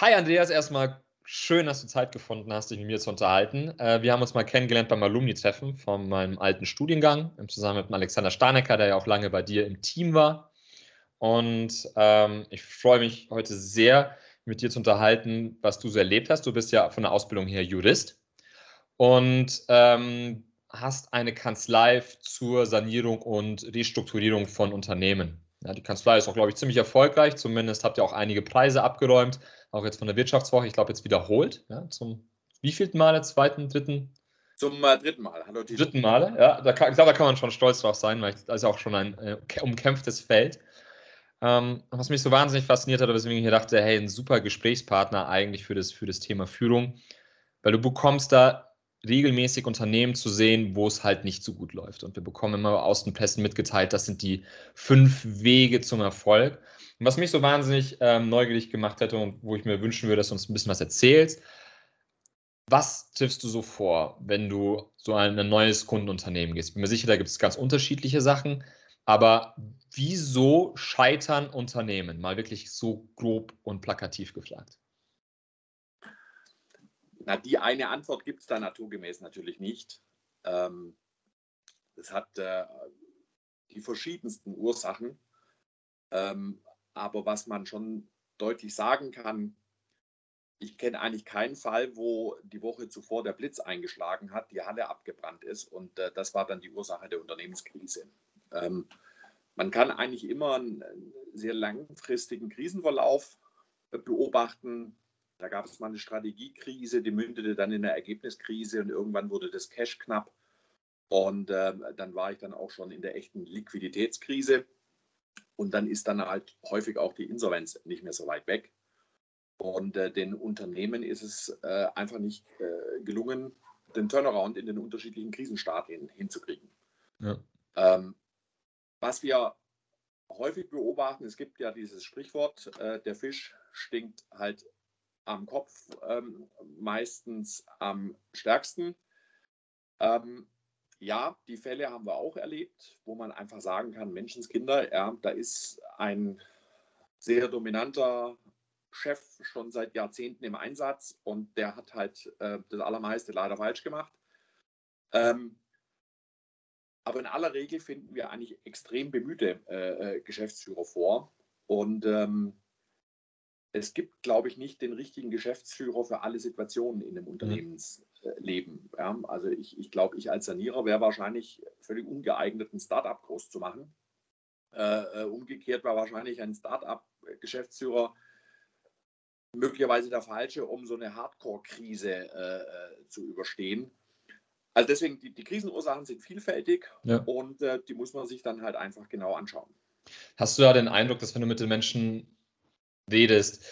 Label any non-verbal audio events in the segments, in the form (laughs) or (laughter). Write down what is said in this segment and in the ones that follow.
Hi Andreas, erstmal schön, dass du Zeit gefunden hast, dich mit mir zu unterhalten. Äh, wir haben uns mal kennengelernt beim Alumni-Treffen von meinem alten Studiengang, im Zusammen mit Alexander Starnecker, der ja auch lange bei dir im Team war. Und ähm, ich freue mich heute sehr, mit dir zu unterhalten, was du so erlebt hast. Du bist ja von der Ausbildung her Jurist und ähm, hast eine Kanzlei zur Sanierung und Restrukturierung von Unternehmen. Ja, die Kanzlei ist auch, glaube ich, ziemlich erfolgreich. Zumindest habt ihr auch einige Preise abgeräumt, auch jetzt von der Wirtschaftswoche. Ich glaube, jetzt wiederholt. Ja, zum wievielten Mal? Zweiten, dritten? Zum äh, dritten Mal. Hallo, Tito. Dritten Male, ja. Da kann, ich glaube, da kann man schon stolz drauf sein, weil das ist ja auch schon ein äh, umkämpftes Feld. Ähm, was mich so wahnsinnig fasziniert hat, weswegen ich hier dachte, hey, ein super Gesprächspartner eigentlich für das, für das Thema Führung, weil du bekommst da regelmäßig Unternehmen zu sehen, wo es halt nicht so gut läuft. Und wir bekommen immer aus den Pressen mitgeteilt, das sind die fünf Wege zum Erfolg. Und was mich so wahnsinnig ähm, neugierig gemacht hätte und wo ich mir wünschen würde, dass du uns ein bisschen was erzählst, was triffst du so vor, wenn du so ein, ein neues Kundenunternehmen gehst? Bin mir sicher, da gibt es ganz unterschiedliche Sachen, aber wieso scheitern Unternehmen? Mal wirklich so grob und plakativ gefragt. Na, die eine Antwort gibt es da naturgemäß natürlich nicht. Ähm, es hat äh, die verschiedensten Ursachen. Ähm, aber was man schon deutlich sagen kann, ich kenne eigentlich keinen Fall, wo die Woche zuvor der Blitz eingeschlagen hat, die Halle abgebrannt ist und äh, das war dann die Ursache der Unternehmenskrise. Ähm, man kann eigentlich immer einen sehr langfristigen Krisenverlauf äh, beobachten. Da gab es mal eine Strategiekrise, die mündete dann in eine Ergebniskrise und irgendwann wurde das Cash knapp. Und äh, dann war ich dann auch schon in der echten Liquiditätskrise. Und dann ist dann halt häufig auch die Insolvenz nicht mehr so weit weg. Und äh, den Unternehmen ist es äh, einfach nicht äh, gelungen, den Turnaround in den unterschiedlichen Krisenstadien hinzukriegen. Ja. Ähm, was wir häufig beobachten, es gibt ja dieses Sprichwort, äh, der Fisch stinkt halt am Kopf, ähm, meistens am stärksten. Ähm, ja, die Fälle haben wir auch erlebt, wo man einfach sagen kann, Menschenskinder, ja, da ist ein sehr dominanter Chef schon seit Jahrzehnten im Einsatz und der hat halt äh, das Allermeiste leider falsch gemacht. Ähm, aber in aller Regel finden wir eigentlich extrem bemühte äh, äh Geschäftsführer vor. Und ähm, es gibt, glaube ich, nicht den richtigen Geschäftsführer für alle Situationen in dem mhm. Unternehmensleben. Ja, also ich, ich glaube, ich als Sanierer wäre wahrscheinlich völlig ungeeignet, ein Startup groß zu machen. Äh, äh, umgekehrt war wahrscheinlich ein Startup-Geschäftsführer möglicherweise der falsche, um so eine Hardcore-Krise äh, äh, zu überstehen. Also deswegen, die, die Krisenursachen sind vielfältig ja. und äh, die muss man sich dann halt einfach genau anschauen. Hast du da den Eindruck, dass wenn du mit den Menschen redest.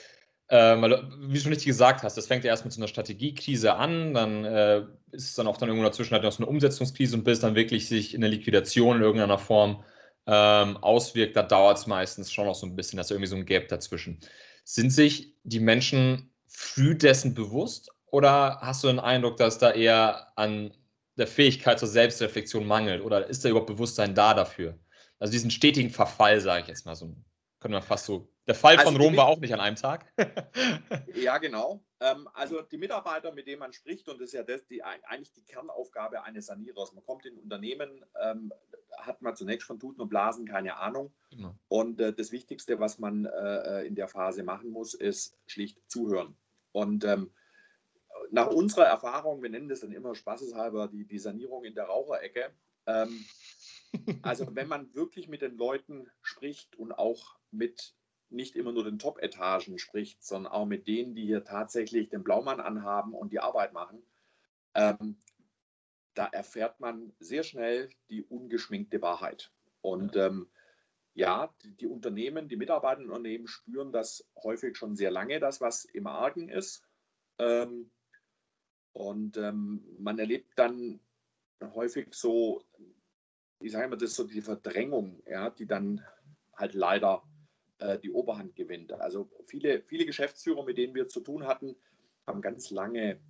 Äh, wie du schon richtig gesagt hast, das fängt ja erst mit so einer Strategiekrise an, dann äh, ist es dann auch dann irgendwo dazwischen halt noch so eine Umsetzungskrise und bis dann wirklich sich in der Liquidation in irgendeiner Form ähm, auswirkt, da dauert es meistens schon noch so ein bisschen, dass irgendwie so ein Gap dazwischen. Sind sich die Menschen früh dessen bewusst oder hast du den Eindruck, dass da eher an der Fähigkeit zur Selbstreflexion mangelt oder ist da überhaupt Bewusstsein da dafür? Also diesen stetigen Verfall, sage ich jetzt mal so, können wir fast so der Fall also von Rom war auch nicht an einem Tag. (laughs) ja, genau. Ähm, also die Mitarbeiter, mit denen man spricht, und das ist ja das, die, eigentlich die Kernaufgabe eines Sanierers. Man kommt in ein Unternehmen, ähm, hat man zunächst von Tuten und Blasen keine Ahnung. Genau. Und äh, das Wichtigste, was man äh, in der Phase machen muss, ist schlicht zuhören. Und ähm, nach unserer Erfahrung, wir nennen das dann immer spaßeshalber die, die Sanierung in der Raucherecke. Ähm, (laughs) also wenn man wirklich mit den Leuten spricht und auch mit nicht immer nur den Top-Etagen spricht, sondern auch mit denen, die hier tatsächlich den Blaumann anhaben und die Arbeit machen, ähm, da erfährt man sehr schnell die ungeschminkte Wahrheit. Und ja, ähm, ja die, die, Unternehmen, die Mitarbeitenden Unternehmen spüren das häufig schon sehr lange, das, was im Argen ist. Ähm, und ähm, man erlebt dann häufig so, ich sage mal, das ist so die Verdrängung, ja, die dann halt leider äh, die Oberhand gewinnt. Also viele, viele Geschäftsführer, mit denen wir zu tun hatten, haben ganz lange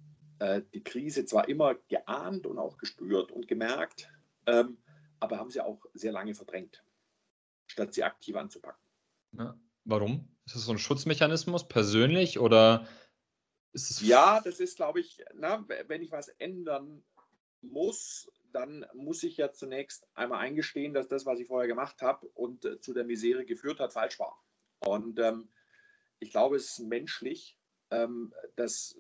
äh, die Krise zwar immer geahnt und auch gespürt und gemerkt, ähm, aber haben sie auch sehr lange verdrängt, statt sie aktiv anzupacken. Ja, warum? Ist das so ein Schutzmechanismus persönlich oder ist es. Ja, das ist, glaube ich, na, wenn ich was ändern muss, dann muss ich ja zunächst einmal eingestehen, dass das, was ich vorher gemacht habe und äh, zu der Misere geführt hat, falsch war. Und ähm, ich glaube, es ist menschlich, ähm, dass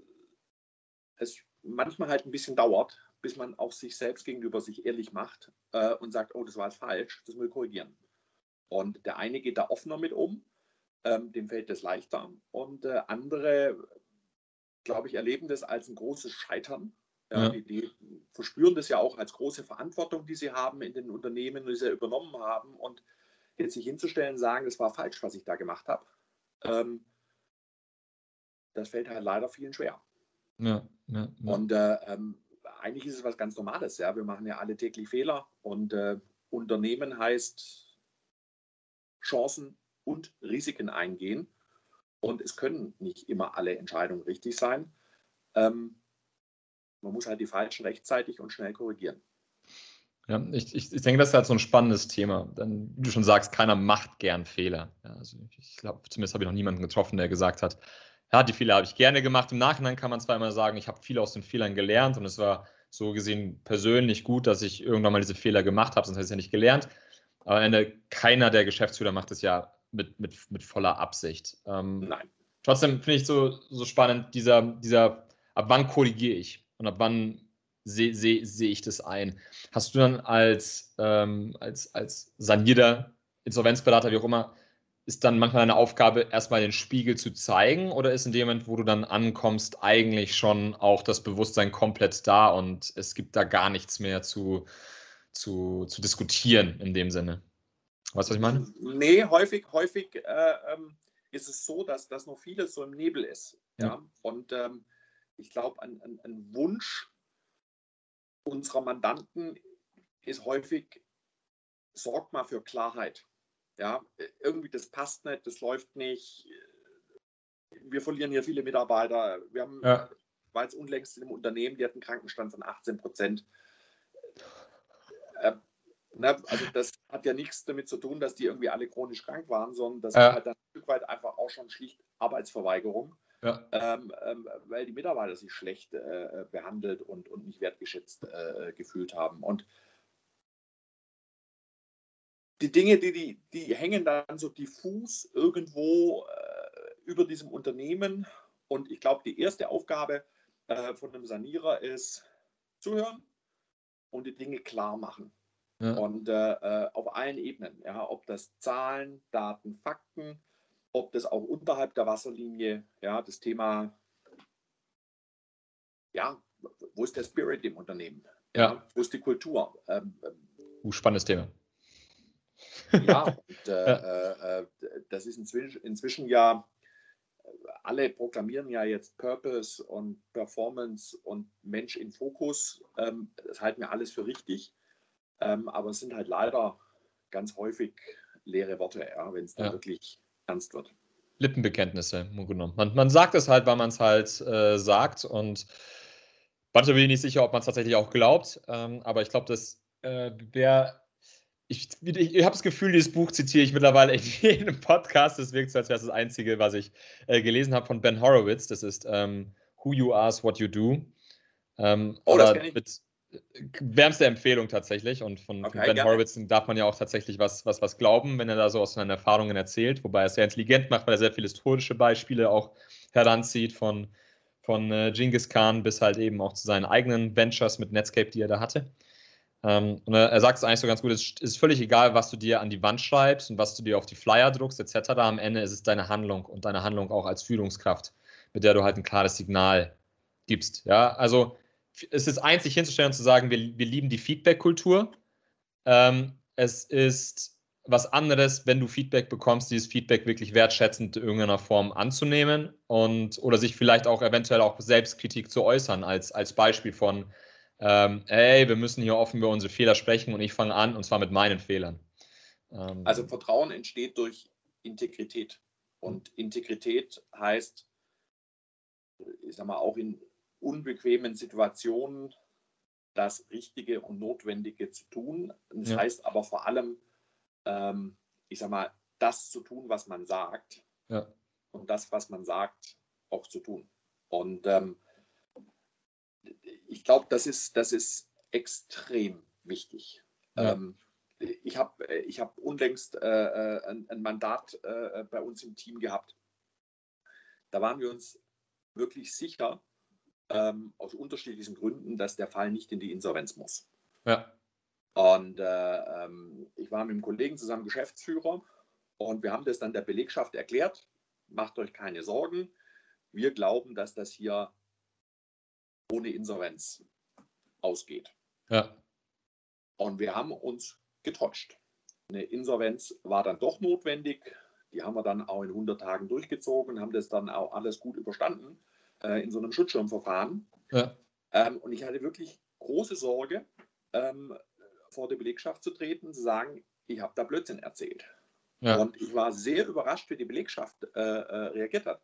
es manchmal halt ein bisschen dauert, bis man auch sich selbst gegenüber sich ehrlich macht äh, und sagt, oh, das war falsch, das muss ich korrigieren. Und der eine geht da offener mit um, ähm, dem fällt das leichter. Und äh, andere, glaube ich, erleben das als ein großes Scheitern ja, ja. Die, die, verspüren das ja auch als große Verantwortung, die sie haben in den Unternehmen, die sie übernommen haben. Und jetzt sich hinzustellen und sagen, das war falsch, was ich da gemacht habe, ähm, das fällt halt leider vielen schwer. Ja, ja, und äh, ähm, eigentlich ist es was ganz Normales. Ja? Wir machen ja alle täglich Fehler und äh, Unternehmen heißt Chancen und Risiken eingehen. Und es können nicht immer alle Entscheidungen richtig sein. Ähm, man muss halt die falschen rechtzeitig und schnell korrigieren. Ja, ich, ich, ich denke, das ist halt so ein spannendes Thema. Denn, wie du schon sagst, keiner macht gern Fehler. Ja, also ich glaube, zumindest habe ich noch niemanden getroffen, der gesagt hat, ja, die Fehler habe ich gerne gemacht. Im Nachhinein kann man zwar immer sagen, ich habe viel aus den Fehlern gelernt und es war so gesehen persönlich gut, dass ich irgendwann mal diese Fehler gemacht habe, sonst hätte ich es ja nicht gelernt. Aber am Ende, keiner der Geschäftsführer macht es ja mit, mit, mit voller Absicht. Ähm, Nein. Trotzdem finde ich so, so spannend, dieser, dieser, ab wann korrigiere ich? Und ab wann sehe seh, seh ich das ein? Hast du dann als, ähm, als, als Sanierer, Insolvenzberater, wie auch immer, ist dann manchmal deine Aufgabe, erstmal den Spiegel zu zeigen oder ist in dem Moment, wo du dann ankommst, eigentlich schon auch das Bewusstsein komplett da und es gibt da gar nichts mehr zu, zu, zu diskutieren in dem Sinne? Weißt du, was ich meine? Nee, häufig, häufig äh, ähm, ist es so, dass, dass noch vieles so im Nebel ist. Ja. ja? Und ähm, ich glaube, ein, ein, ein Wunsch unserer Mandanten ist häufig, sorgt mal für Klarheit. Ja, irgendwie das passt nicht, das läuft nicht. Wir verlieren hier viele Mitarbeiter. Wir haben, ja. war jetzt unlängst in einem Unternehmen, die hat einen Krankenstand von 18 Prozent. Äh, ne, also das hat ja nichts damit zu tun, dass die irgendwie alle chronisch krank waren, sondern das ja. ist halt ein Stück weit einfach auch schon schlicht Arbeitsverweigerung ja. ähm, ähm, weil die Mitarbeiter sich schlecht äh, behandelt und, und nicht wertgeschätzt äh, gefühlt haben. Und die Dinge, die, die, die hängen dann so diffus irgendwo äh, über diesem Unternehmen. Und ich glaube, die erste Aufgabe äh, von einem Sanierer ist zuhören und die Dinge klar machen. Ja. Und äh, äh, auf allen Ebenen, ja, ob das Zahlen, Daten, Fakten, ob das auch unterhalb der Wasserlinie, ja, das Thema, ja, wo ist der Spirit im Unternehmen? Ja. ja wo ist die Kultur? Ähm, uh, spannendes Thema. Ja, (laughs) und, äh, ja. Äh, das ist inzwischen, inzwischen ja, alle proklamieren ja jetzt Purpose und Performance und Mensch in Fokus. Ähm, das halten wir alles für richtig. Ähm, aber es sind halt leider ganz häufig leere Worte, ja, wenn es dann ja. wirklich ernst wird. Lippenbekenntnisse, genommen. Man, man sagt es halt, weil man es halt äh, sagt und manchmal bin ich nicht sicher, ob man es tatsächlich auch glaubt, ähm, aber ich glaube, dass äh, wer ich, ich, ich habe das Gefühl, dieses Buch zitiere ich mittlerweile in jedem Podcast. Das wirkt so, als wäre es das einzige, was ich äh, gelesen habe von Ben Horowitz. Das ist ähm, Who You Are, What You Do. Ähm, oh, das kenne ich. Mit, wärmste Empfehlung tatsächlich. Und von, okay, von Ben. Horowitz darf man ja auch tatsächlich was, was, was glauben, wenn er da so aus seinen Erfahrungen erzählt. Wobei er es sehr intelligent macht, weil er sehr viele historische Beispiele auch heranzieht, von, von äh, Genghis Khan bis halt eben auch zu seinen eigenen Ventures mit Netscape, die er da hatte. Ähm, und er, er sagt es eigentlich so ganz gut: Es ist völlig egal, was du dir an die Wand schreibst und was du dir auf die Flyer druckst, etc. Am Ende ist es deine Handlung und deine Handlung auch als Führungskraft, mit der du halt ein klares Signal gibst. Ja, also es ist einzig hinzustellen und zu sagen, wir, wir lieben die Feedback-Kultur. Ähm, es ist was anderes, wenn du Feedback bekommst, dieses Feedback wirklich wertschätzend in irgendeiner Form anzunehmen und oder sich vielleicht auch eventuell auch Selbstkritik zu äußern, als, als Beispiel von, ähm, hey, wir müssen hier offen über unsere Fehler sprechen und ich fange an und zwar mit meinen Fehlern. Ähm, also Vertrauen entsteht durch Integrität. Und Integrität heißt, ich sag mal, auch in unbequemen Situationen das Richtige und Notwendige zu tun. Das ja. heißt aber vor allem, ähm, ich sag mal, das zu tun, was man sagt ja. und das, was man sagt, auch zu tun. Und ähm, ich glaube, das ist, das ist extrem wichtig. Ja. Ähm, ich habe ich hab unlängst äh, äh, ein, ein, Mandat äh, bei uns im Team gehabt. Da waren wir uns wirklich sicher, ähm, aus unterschiedlichen Gründen, dass der Fall nicht in die Insolvenz muss. Ja. Und äh, ähm, ich war mit einem Kollegen zusammen Geschäftsführer und wir haben das dann der Belegschaft erklärt. Macht euch keine Sorgen. Wir glauben, dass das hier ohne Insolvenz ausgeht. Ja. Und wir haben uns getäuscht. Eine Insolvenz war dann doch notwendig. Die haben wir dann auch in 100 Tagen durchgezogen, haben das dann auch alles gut überstanden äh, in so einem Schutzschirmverfahren. Ja. Ähm, und ich hatte wirklich große Sorge, ähm, vor der Belegschaft zu treten, zu sagen, ich habe da Blödsinn erzählt. Ja. Und ich war sehr überrascht, wie die Belegschaft äh, äh, reagiert hat.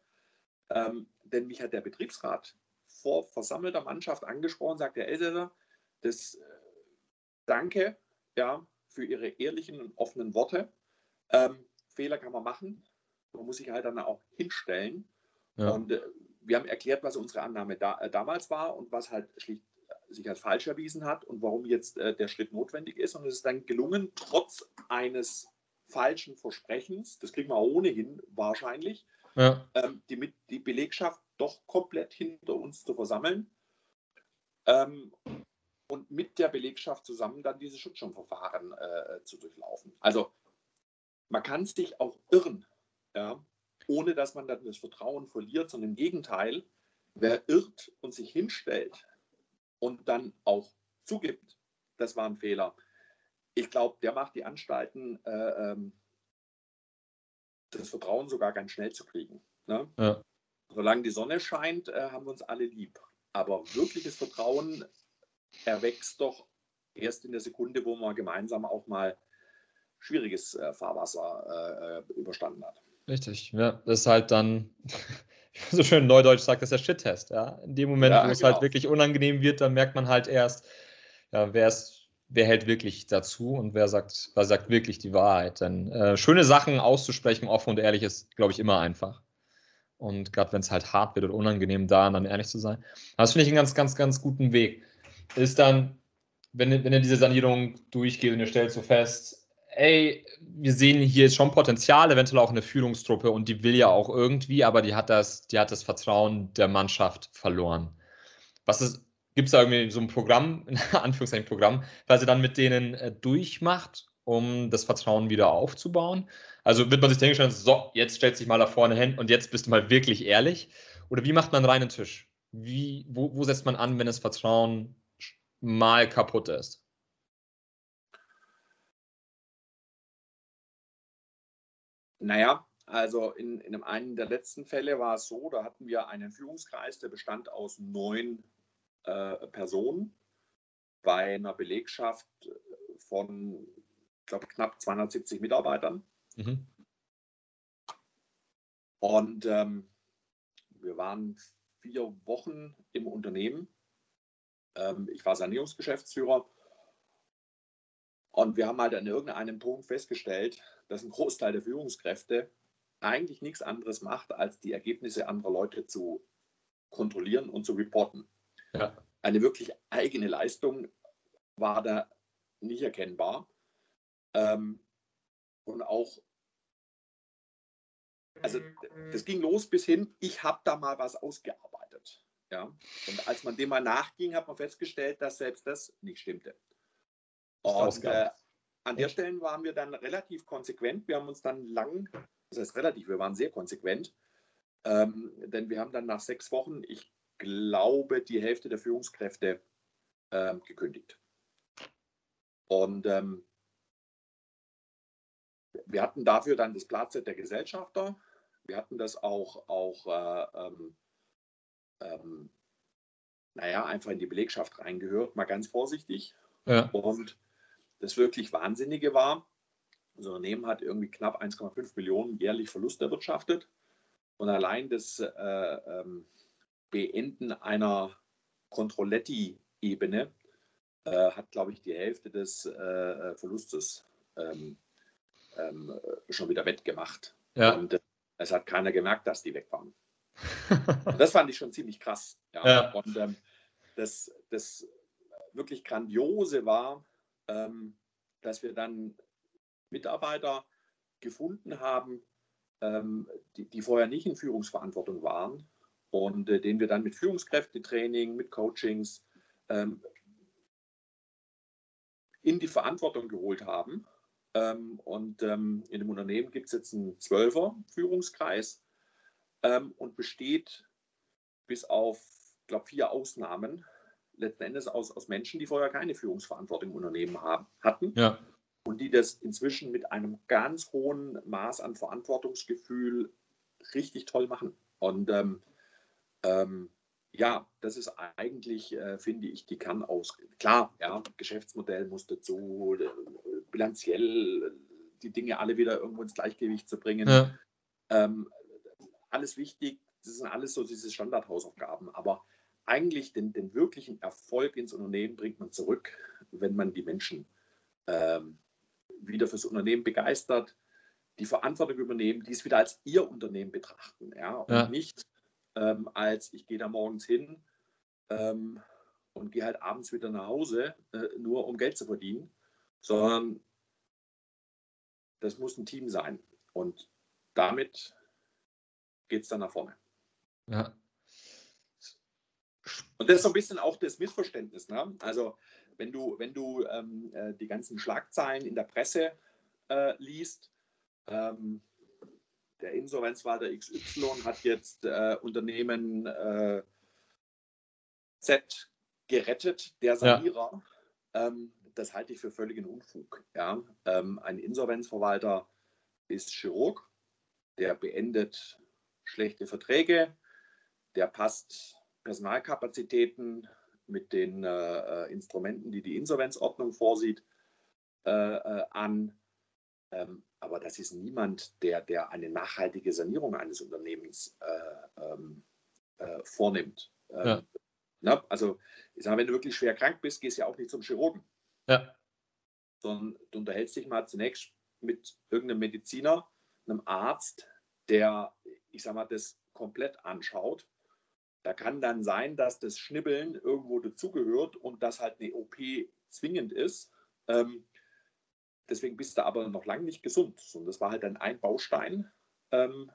Ähm, denn mich hat der Betriebsrat vor versammelter Mannschaft angesprochen, sagt der Elsässer, das äh, danke ja, für Ihre ehrlichen und offenen Worte. Ähm, Fehler kann man machen. Man muss sich halt dann auch hinstellen. Ja. Und äh, wir haben erklärt, was unsere Annahme da, äh, damals war und was halt schlicht äh, sich als falsch erwiesen hat und warum jetzt äh, der Schritt notwendig ist. Und es ist dann gelungen, trotz eines falschen Versprechens, das kriegen wir ohnehin wahrscheinlich, ja. ähm, die, die Belegschaft doch komplett hinter uns zu versammeln ähm, und mit der Belegschaft zusammen dann diese Schutzschirmverfahren äh, zu durchlaufen. Also man kann sich auch irren. Ja? Ohne dass man dann das Vertrauen verliert, sondern im Gegenteil, wer irrt und sich hinstellt und dann auch zugibt, das war ein Fehler, ich glaube, der macht die Anstalten, äh, ähm, das Vertrauen sogar ganz schnell zu kriegen. Ne? Ja. Solange die Sonne scheint, äh, haben wir uns alle lieb. Aber wirkliches Vertrauen erwächst doch erst in der Sekunde, wo man gemeinsam auch mal schwieriges äh, Fahrwasser äh, äh, überstanden hat. Richtig, ja. Das ist halt dann, (laughs) wie man so schön neudeutsch sagt, das ist der Shit-Test. Ja? In dem Moment, ja, wo es halt genau. wirklich unangenehm wird, dann merkt man halt erst, ja, wer ist, wer hält wirklich dazu und wer sagt, wer sagt wirklich die Wahrheit. Denn äh, schöne Sachen auszusprechen, offen und ehrlich, ist, glaube ich, immer einfach. Und gerade wenn es halt hart wird oder unangenehm, da dann ehrlich zu sein. Das finde ich einen ganz, ganz, ganz guten Weg. Ist dann, wenn, wenn ihr diese Sanierung durchgeht und ihr stellt so fest, ey, wir sehen hier schon Potenzial, eventuell auch eine Führungstruppe und die will ja auch irgendwie, aber die hat das, die hat das Vertrauen der Mannschaft verloren. Was ist, gibt es da irgendwie so ein Programm, (laughs) in Anführungszeichen Programm, was ihr dann mit denen äh, durchmacht, um das Vertrauen wieder aufzubauen? Also wird man sich denken, so, jetzt stellt sich mal da vorne hin und jetzt bist du mal wirklich ehrlich? Oder wie macht man reinen Tisch? Wie, wo, wo setzt man an, wenn das Vertrauen mal kaputt ist? Naja, also in, in einem der letzten Fälle war es so, da hatten wir einen Führungskreis, der bestand aus neun äh, Personen bei einer Belegschaft von, ich glaube, knapp 270 Mitarbeitern. Mhm. Und ähm, wir waren vier Wochen im Unternehmen. Ähm, ich war Sanierungsgeschäftsführer. Und wir haben halt an irgendeinem Punkt festgestellt, dass ein Großteil der Führungskräfte eigentlich nichts anderes macht, als die Ergebnisse anderer Leute zu kontrollieren und zu reporten. Ja. Eine wirklich eigene Leistung war da nicht erkennbar. Ähm, und auch, also das ging los bis hin, ich habe da mal was ausgearbeitet. Ja? Und als man dem mal nachging, hat man festgestellt, dass selbst das nicht stimmte. Und äh, an der Stelle waren wir dann relativ konsequent. Wir haben uns dann lang, das heißt relativ, wir waren sehr konsequent, ähm, denn wir haben dann nach sechs Wochen, ich glaube, die Hälfte der Führungskräfte ähm, gekündigt. Und ähm, wir hatten dafür dann das Platz der Gesellschafter. Wir hatten das auch, auch äh, ähm, ähm, naja, einfach in die Belegschaft reingehört, mal ganz vorsichtig. Ja. Und das wirklich Wahnsinnige war, unser Unternehmen hat irgendwie knapp 1,5 Millionen jährlich Verlust erwirtschaftet. Und allein das äh, ähm, Beenden einer Controletti-Ebene äh, hat, glaube ich, die Hälfte des äh, Verlustes ähm, ähm, schon wieder wettgemacht. Ja. Und Es hat keiner gemerkt, dass die weg waren. (laughs) das fand ich schon ziemlich krass. Ja. ja. Und ähm, das, das wirklich Grandiose war, ähm, dass wir dann Mitarbeiter gefunden haben, ähm, die, die, vorher nicht in Führungsverantwortung waren und äh, denen wir dann mit Führungskräftetraining, mit Coachings ähm, in die Verantwortung geholt haben. Ähm, und ähm, in dem Unternehmen gibt es jetzt einen Zwölfer Führungskreis ähm, und besteht bis auf, glaube vier Ausnahmen letzten Endes aus, aus Menschen, die vorher keine Führungsverantwortung im Unternehmen haben, hatten. Ja. Und die das inzwischen mit einem ganz hohen Maß an Verantwortungsgefühl richtig toll machen. Und ähm, ähm, ja, das ist eigentlich, äh, finde ich, die Kernausrede. Klar, ja, Geschäftsmodell muss dazu, äh, bilanziell äh, die Dinge alle wieder irgendwo ins Gleichgewicht zu bringen. Ja. Ähm, alles wichtig, das sind alles so diese Standardhausaufgaben. Aber eigentlich den, den wirklichen Erfolg ins Unternehmen bringt man zurück, wenn man die Menschen ähm, wieder fürs Unternehmen begeistert, die Verantwortung übernehmen, die es wieder als ihr Unternehmen betrachten. Ja? Und ja. nicht ähm, als ich gehe da morgens hin ähm, und gehe halt abends wieder nach Hause, äh, nur um Geld zu verdienen, sondern das muss ein Team sein. Und damit geht es dann nach vorne. Ja. Und das ist so ein bisschen auch das Missverständnis. Ne? Also wenn du, wenn du ähm, äh, die ganzen Schlagzeilen in der Presse äh, liest, ähm, der Insolvenzwalter XY hat jetzt äh, Unternehmen äh, Z gerettet, der Sanierer. Ja. Ähm, das halte ich für völligen Unfug. Ja? Ähm, ein Insolvenzverwalter ist Chirurg, der beendet schlechte Verträge, der passt Personalkapazitäten mit den äh, äh Instrumenten, die die Insolvenzordnung vorsieht, äh, äh, an. Ähm, aber das ist niemand, der, der eine nachhaltige Sanierung eines Unternehmens äh, ähm, äh, vornimmt. Ähm, ja. na, also, ich sage, wenn du wirklich schwer krank bist, gehst du ja auch nicht zum Chirurgen. Ja. Sondern du unterhältst dich mal zunächst mit irgendeinem Mediziner, einem Arzt, der, ich sage mal, das komplett anschaut. Da kann dann sein, dass das Schnibbeln irgendwo dazugehört und dass halt eine OP zwingend ist. Ähm, Deswegen bist du aber noch lange nicht gesund. Und das war halt dann ein Baustein ähm,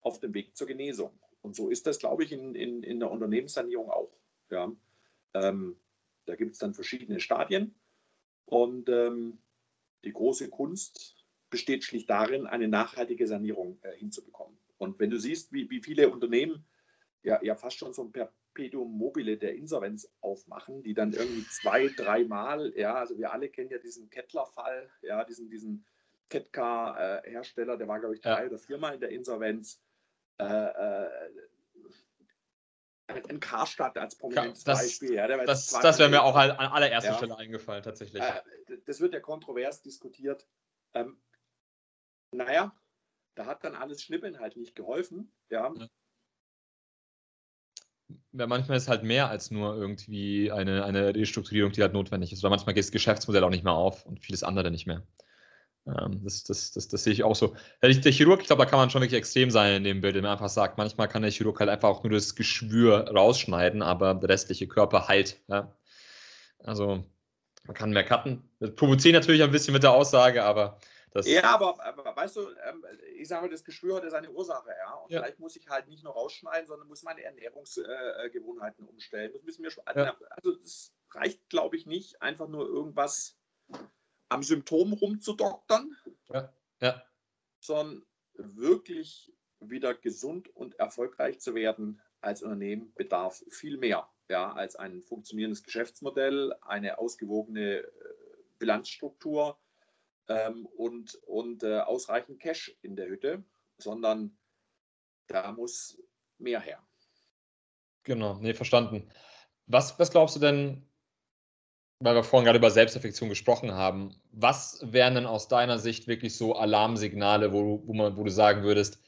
auf dem Weg zur Genesung. Und so ist das, glaube ich, in, in, in der Unternehmenssanierung auch. Ja. Ähm, da gibt es dann verschiedene Stadien. Und ähm, die große Kunst besteht schlicht darin, eine nachhaltige Sanierung äh, hinzubekommen. Und wenn du siehst, wie, wie viele Unternehmen ja, ja fast schon so ein Perpetuum mobile der Insolvenz aufmachen, die dann irgendwie zwei, dreimal, ja, also wir alle kennen ja diesen Kettler-Fall, ja, diesen, diesen Ketka-Hersteller, der war, glaube ich, drei ja. oder viermal in der Insolvenz. Äh, äh, ein Karstadt als prominentes das, Beispiel. Ja, das, das wäre mir auch an allererster ja. Stelle eingefallen, tatsächlich. Äh, das wird ja kontrovers diskutiert. Ähm, naja, da hat dann alles Schnippeln halt nicht geholfen. Ja. ja ja, manchmal ist halt mehr als nur irgendwie eine, eine Restrukturierung, die halt notwendig ist. Oder manchmal geht das Geschäftsmodell auch nicht mehr auf und vieles andere nicht mehr. Ähm, das, das, das, das sehe ich auch so. Der Chirurg, ich glaube, da kann man schon wirklich extrem sein in dem Bild, wenn man einfach sagt, manchmal kann der Chirurg halt einfach auch nur das Geschwür rausschneiden, aber der restliche Körper heilt. Ja? Also man kann mehr cutten. Das provoziert natürlich ein bisschen mit der Aussage, aber das ja, aber, aber, weißt du, ähm, ich sage, das Geschwür hat ja seine Ursache, ja. Und ja. vielleicht muss ich halt nicht nur rausschneiden, sondern muss meine Ernährungsgewohnheiten umstellen. Das müssen wir schon, ja. Also es reicht, glaube ich, nicht, einfach nur irgendwas am Symptom rumzudoktern. Ja. ja. Sondern wirklich wieder gesund und erfolgreich zu werden als Unternehmen bedarf viel mehr ja, als ein funktionierendes Geschäftsmodell, eine ausgewogene äh, Bilanzstruktur ähm, und, und äh, ausreichend Cash in der Hütte, sondern da muss mehr her. Genau, nee, verstanden. Was, was glaubst du denn, weil wir vorhin gerade über Selbstreflexion gesprochen haben, was wären denn aus deiner Sicht wirklich so Alarmsignale, wo, wo, man, wo du sagen würdest,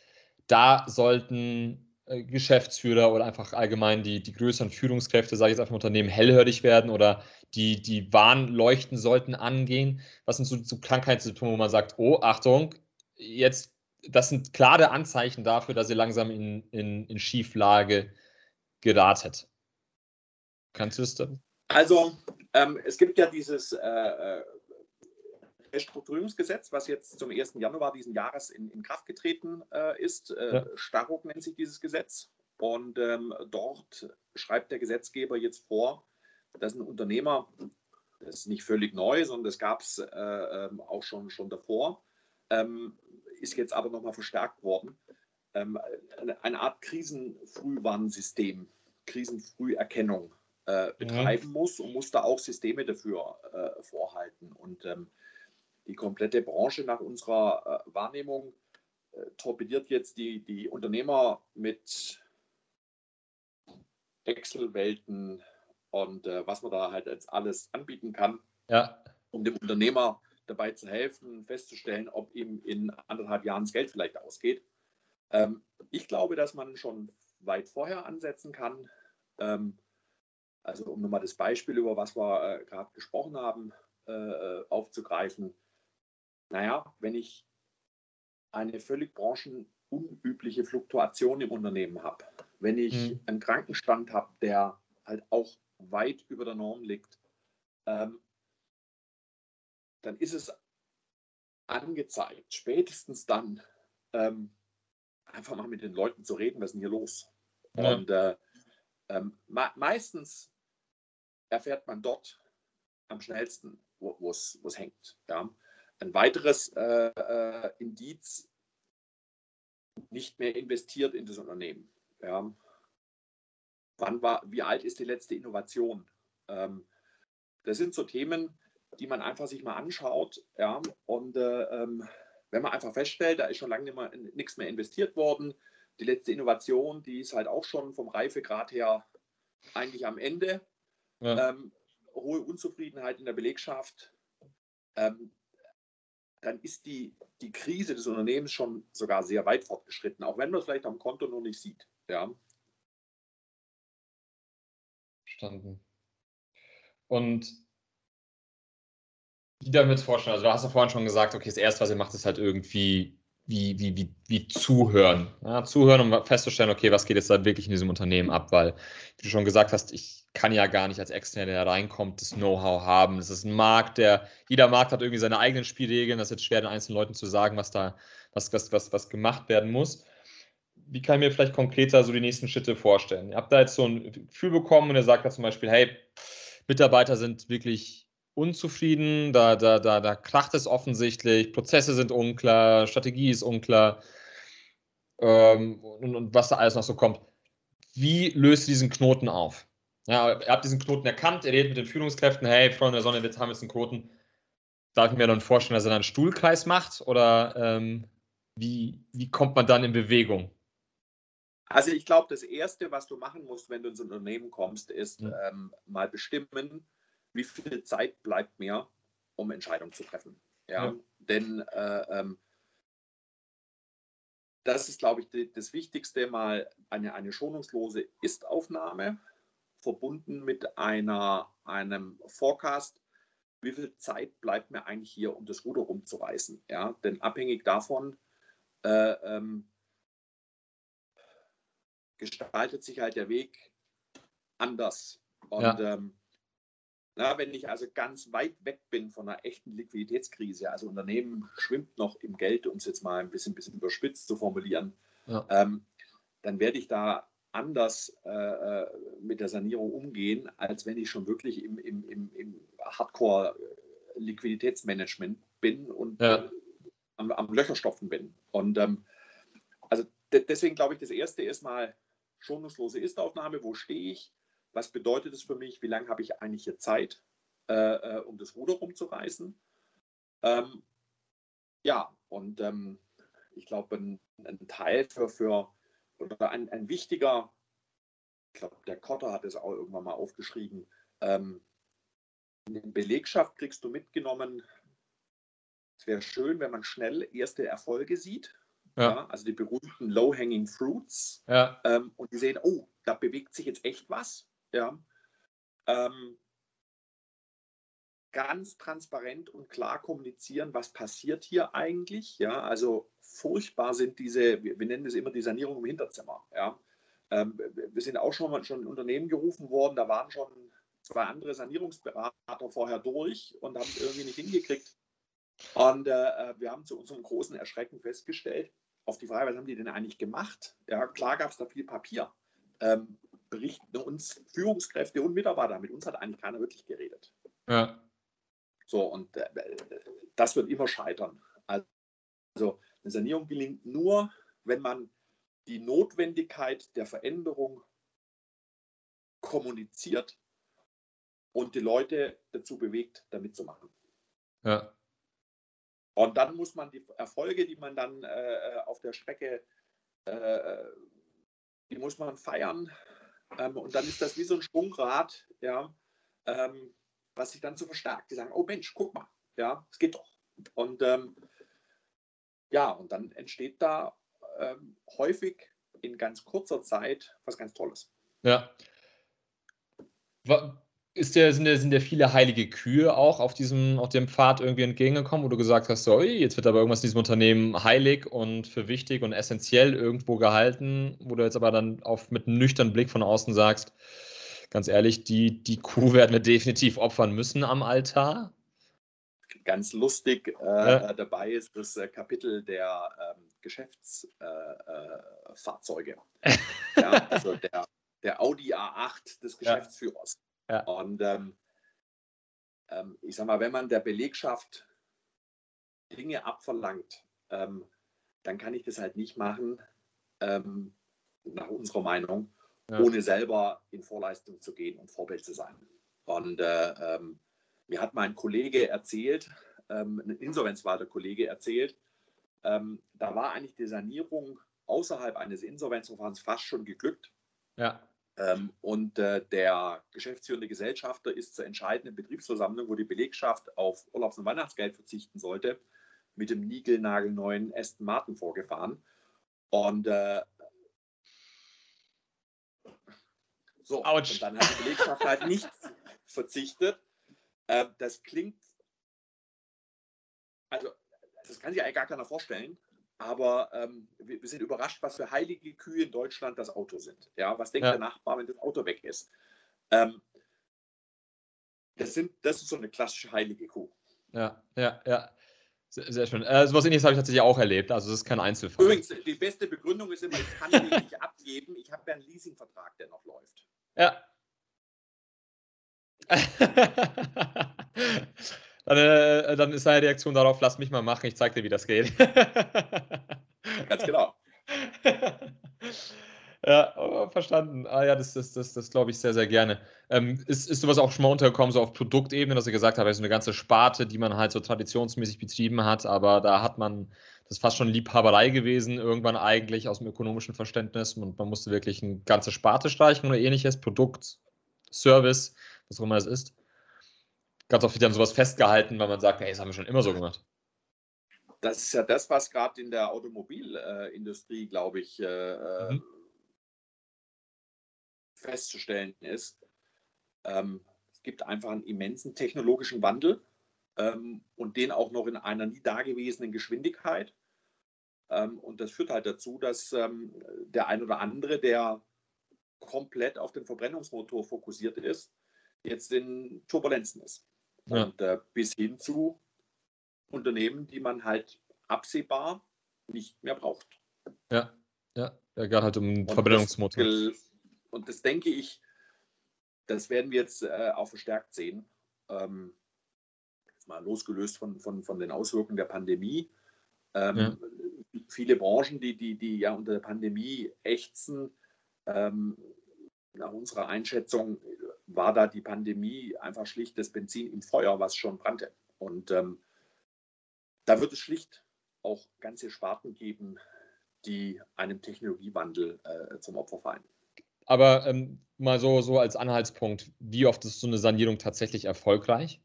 da sollten Geschäftsführer oder einfach allgemein die, die größeren Führungskräfte, sage ich jetzt einfach im Unternehmen, hellhörig werden oder die, die Warnleuchten sollten angehen? Was sind so, so Krankheitssymptome, wo man sagt, oh, Achtung, jetzt das sind klare Anzeichen dafür, dass ihr langsam in, in, in Schieflage geratet. Kannst du es dann? Also, ähm, es gibt ja dieses äh, äh Restrukturierungsgesetz, was jetzt zum 1. Januar diesen Jahres in, in Kraft getreten äh, ist. Äh, ja. Staruk nennt sich dieses Gesetz. Und ähm, dort schreibt der Gesetzgeber jetzt vor, dass ein Unternehmer, das ist nicht völlig neu, sondern das gab es äh, ähm, auch schon, schon davor, ähm, ist jetzt aber nochmal verstärkt worden, ähm, eine, Art Krisenfrühwarnsystem, Krisenfrüherkennung äh, betreiben mhm. muss und muss da auch Systeme dafür äh, vorhalten. Und ähm, die komplette Branche nach unserer äh, Wahrnehmung äh, torpediert jetzt die, die Unternehmer mit Excel-Welten und äh, was man da halt als alles anbieten kann, ja. um dem Unternehmer dabei zu helfen, festzustellen, ob ihm in anderthalb Jahren das Geld vielleicht ausgeht. Ähm, ich glaube, dass man schon weit vorher ansetzen kann. Ähm, also um nochmal das Beispiel, über was wir äh, gerade gesprochen haben, äh, äh aufzugreifen. Naja, wenn ich eine völlig branchenunübliche Fluktuation im Unternehmen habe, wenn ich mhm. einen Krankenstand habe, der halt auch weit über der Norm liegt, ähm, dann ist es angezeigt, spätestens dann ähm, einfach mal mit den Leuten zu reden, was ist denn hier los? Ja. Und äh, ähm, meistens erfährt man dort am schnellsten, wo es hängt. Ja. Ein weiteres äh, äh, Indiz, nicht mehr investiert in das Unternehmen. Ja. Wann war, wie alt ist die letzte Innovation? Ähm, das sind so Themen, die man einfach sich mal anschaut. Ja, und äh, ähm, wenn man einfach feststellt, da ist schon lange mehr, nichts mehr investiert worden, die letzte Innovation, die ist halt auch schon vom Reifegrad her eigentlich am Ende. Ja. Ähm, hohe Unzufriedenheit in der Belegschaft. Ähm, dann ist die, die Krise des Unternehmens schon sogar sehr weit fortgeschritten, auch wenn man es vielleicht am Konto noch nicht sieht. Ja. Verstanden. Und wie damit vorstellen? Also, du hast ja vorhin schon gesagt, okay, das erste, was ihr macht, ist halt irgendwie wie, wie, wie, wie zuhören. Ja, zuhören, um festzustellen, okay, was geht jetzt da wirklich in diesem Unternehmen ab? Weil, wie du schon gesagt hast, ich kann ja gar nicht als Externer, der reinkommt, das Know-how haben. Das ist ein Markt, der, jeder Markt hat irgendwie seine eigenen Spielregeln. Das ist jetzt schwer, den einzelnen Leuten zu sagen, was da, was, was, was, was gemacht werden muss. Wie kann ich mir vielleicht konkreter so die nächsten Schritte vorstellen? Ihr habt da jetzt so ein Gefühl bekommen und ihr sagt da zum Beispiel, hey, Mitarbeiter sind wirklich unzufrieden, da, da, da, da kracht es offensichtlich, Prozesse sind unklar, Strategie ist unklar ähm, und, und was da alles noch so kommt. Wie löst ihr diesen Knoten auf? Ja, ihr habt diesen Knoten erkannt, ihr redet mit den Führungskräften, hey, Freunde der Sonne, jetzt haben wir jetzt einen Knoten. Darf ich mir dann vorstellen, dass er einen Stuhlkreis macht oder ähm, wie, wie kommt man dann in Bewegung? Also ich glaube, das Erste, was du machen musst, wenn du ins Unternehmen kommst, ist mhm. ähm, mal bestimmen, wie viel Zeit bleibt mir, um Entscheidungen zu treffen. Ja, ja. denn äh, ähm, das ist, glaube ich, das Wichtigste, mal eine, eine schonungslose Ist-Aufnahme verbunden mit einer, einem Forecast, wie viel Zeit bleibt mir eigentlich hier, um das Ruder rumzureißen. Ja? Denn abhängig davon äh, ähm, gestaltet sich halt der Weg anders. Und ja. ähm, na, wenn ich also ganz weit weg bin von einer echten Liquiditätskrise, also Unternehmen schwimmt noch im Geld, um es jetzt mal ein bisschen, bisschen überspitzt zu formulieren, ja. ähm, dann werde ich da anders äh, äh, mit der Sanierung umgehen, als wenn ich schon wirklich im, im, im, im Hardcore-Liquiditätsmanagement bin und ja. am, am Löcherstopfen bin. Und ähm, also deswegen glaube ich, das erste ist mal schonungslose Ist-Aufnahme. Wo stehe ich? Was bedeutet es für mich? Wie lange habe ich eigentlich hier Zeit, äh, äh, um das Ruder rumzureißen? Ähm, ja, und ähm, ich glaube, ein, ein, Teil für, für oder ein, ein wichtiger, ich glaube, der Kotter hat es auch irgendwann mal aufgeschrieben, ähm, in Belegschaft kriegst du mitgenommen, es wäre schön, wenn man schnell erste Erfolge sieht. Ja. Ja, also die berühmten Low-Hanging Fruits. Ja. Ähm, und die sehen, oh, da bewegt sich jetzt echt was. Ja. Ähm, ganz transparent und klar kommunizieren, was passiert hier eigentlich. Ja, also furchtbar sind diese, wir nennen es immer die Sanierung im Hinterzimmer. Ja, ähm, wir sind auch schon mal schon in Unternehmen gerufen worden, da waren schon zwei andere Sanierungsberater vorher durch und haben es irgendwie nicht hingekriegt. Und äh, äh, wir haben zu unserem großen Erschrecken festgestellt, auf die Frage, was haben die denn eigentlich gemacht? Ja, klar gab es da viel Papier. Ähm, berichten uns Führungskräfte und Mitarbeiter, mit uns hat eigentlich keiner wirklich geredet. Ja. So, und äh, das wird immer scheitern. Also eine Sanierung gelingt nur, wenn man die Notwendigkeit der Veränderung kommuniziert und die Leute dazu bewegt, da mitzumachen. Ja. Und dann muss man die Erfolge, die man dann äh, auf der Strecke, äh, die muss man feiern. Ähm, und dann ist das wie so ein Schwungrad, ja, ähm, was sich dann so verstärkt. Die sagen, oh Mensch, guck mal, ja, es geht doch. Und ähm, ja, und dann entsteht da ähm, häufig in ganz kurzer Zeit was ganz Tolles. Ja. Ist der, sind, der, sind der viele heilige Kühe auch auf diesem, auf dem Pfad irgendwie entgegengekommen, wo du gesagt hast, so, jetzt wird aber irgendwas in diesem Unternehmen heilig und für wichtig und essentiell irgendwo gehalten, wo du jetzt aber dann auf, mit einem nüchternen Blick von außen sagst, ganz ehrlich, die, die Kuh (laughs) werden wir definitiv opfern müssen am Altar? Ganz lustig äh, ja. dabei ist das äh, Kapitel der ähm, Geschäftsfahrzeuge. Äh, äh (laughs) ja, also der, der Audi A8 des Geschäftsführers. Ja. Und ähm, ähm, ich sag mal, wenn man der Belegschaft Dinge abverlangt, ähm, dann kann ich das halt nicht machen, ähm, nach unserer Meinung, ja. ohne selber in Vorleistung zu gehen und Vorbild zu sein. Und äh, ähm, mir hat mein Kollege erzählt, ähm, ein Insolvenzwarter-Kollege erzählt, ähm, da war eigentlich die Sanierung außerhalb eines Insolvenzverfahrens fast schon geglückt. Ja. Ähm, und äh, der geschäftsführende Gesellschafter ist zur entscheidenden Betriebsversammlung, wo die Belegschaft auf Urlaubs- und Weihnachtsgeld verzichten sollte, mit dem niegelnagelneuen Aston Martin vorgefahren. Und äh, so, und dann hat die Belegschaft halt nicht verzichtet. Äh, das klingt, also das kann sich eigentlich gar keiner vorstellen. Aber ähm, wir, wir, sind überrascht, was für heilige Kühe in Deutschland das Auto sind. Ja, was denkt ja. der Nachbar, wenn das Auto weg ist? Ähm, das, sind, das ist so eine klassische heilige Kuh. Ja, ja, ja. Sehr, sehr schön. Äh, sowas ähnliches habe ich tatsächlich auch erlebt. Also, das ist kein Einzelfall. Übrigens, die beste Begründung ist immer, ich kann den nicht abgeben. Ich habe ja einen Leasingvertrag, der noch läuft. Ja. (laughs) Dann, äh, dann ist seine Reaktion darauf, lass mich mal machen, ich zeig dir, wie das geht. (laughs) Ganz genau. (laughs) ja, oh, verstanden. Ah ja, das, das, das, das glaube ich sehr, sehr gerne. Ähm, ist, ist sowas auch schon mal untergekommen, so auf Produktebene, dass ihr gesagt habt, so eine ganze Sparte, die man halt so traditionsmäßig betrieben hat, aber da hat man, das ist fast schon Liebhaberei gewesen, irgendwann eigentlich aus dem ökonomischen Verständnis und man musste wirklich eine ganze Sparte streichen oder ähnliches, Produkt, Service, was auch immer es ist ganz oft wird dann sowas festgehalten, weil man sagt, hey, das haben wir schon immer so gemacht. Das ist ja das, was gerade in der Automobilindustrie, glaube ich, äh, mhm. festzustellen ist. Ähm, es gibt einfach einen immensen technologischen Wandel ähm, und den auch noch in einer nie dagewesenen Geschwindigkeit. Ähm, und das führt halt dazu, dass der ein oder andere, der komplett auf den Verbrennungsmotor fokussiert ist, jetzt in Turbulenzen ist. Ja. Und äh, bis hin zu Unternehmen, die man halt absehbar nicht mehr braucht. Ja, ja, ja gerade halt um Verbrennungsmotor. Und das denke ich, das werden wir jetzt äh, auch verstärkt sehen. Ähm, mal losgelöst von, von, von den Auswirkungen der Pandemie. Ähm, ja. Viele Branchen, die, die, die ja unter der Pandemie ächzen, ähm, nach unserer Einschätzung war da die Pandemie einfach schlicht das Benzin im Feuer, was schon brannte. Und ähm, da wird es schlicht auch ganze Sparten geben, die einem Technologiewandel äh, zum Opfer fallen. Aber ähm, mal so, so als Anhaltspunkt, wie oft ist so eine Sanierung tatsächlich erfolgreich?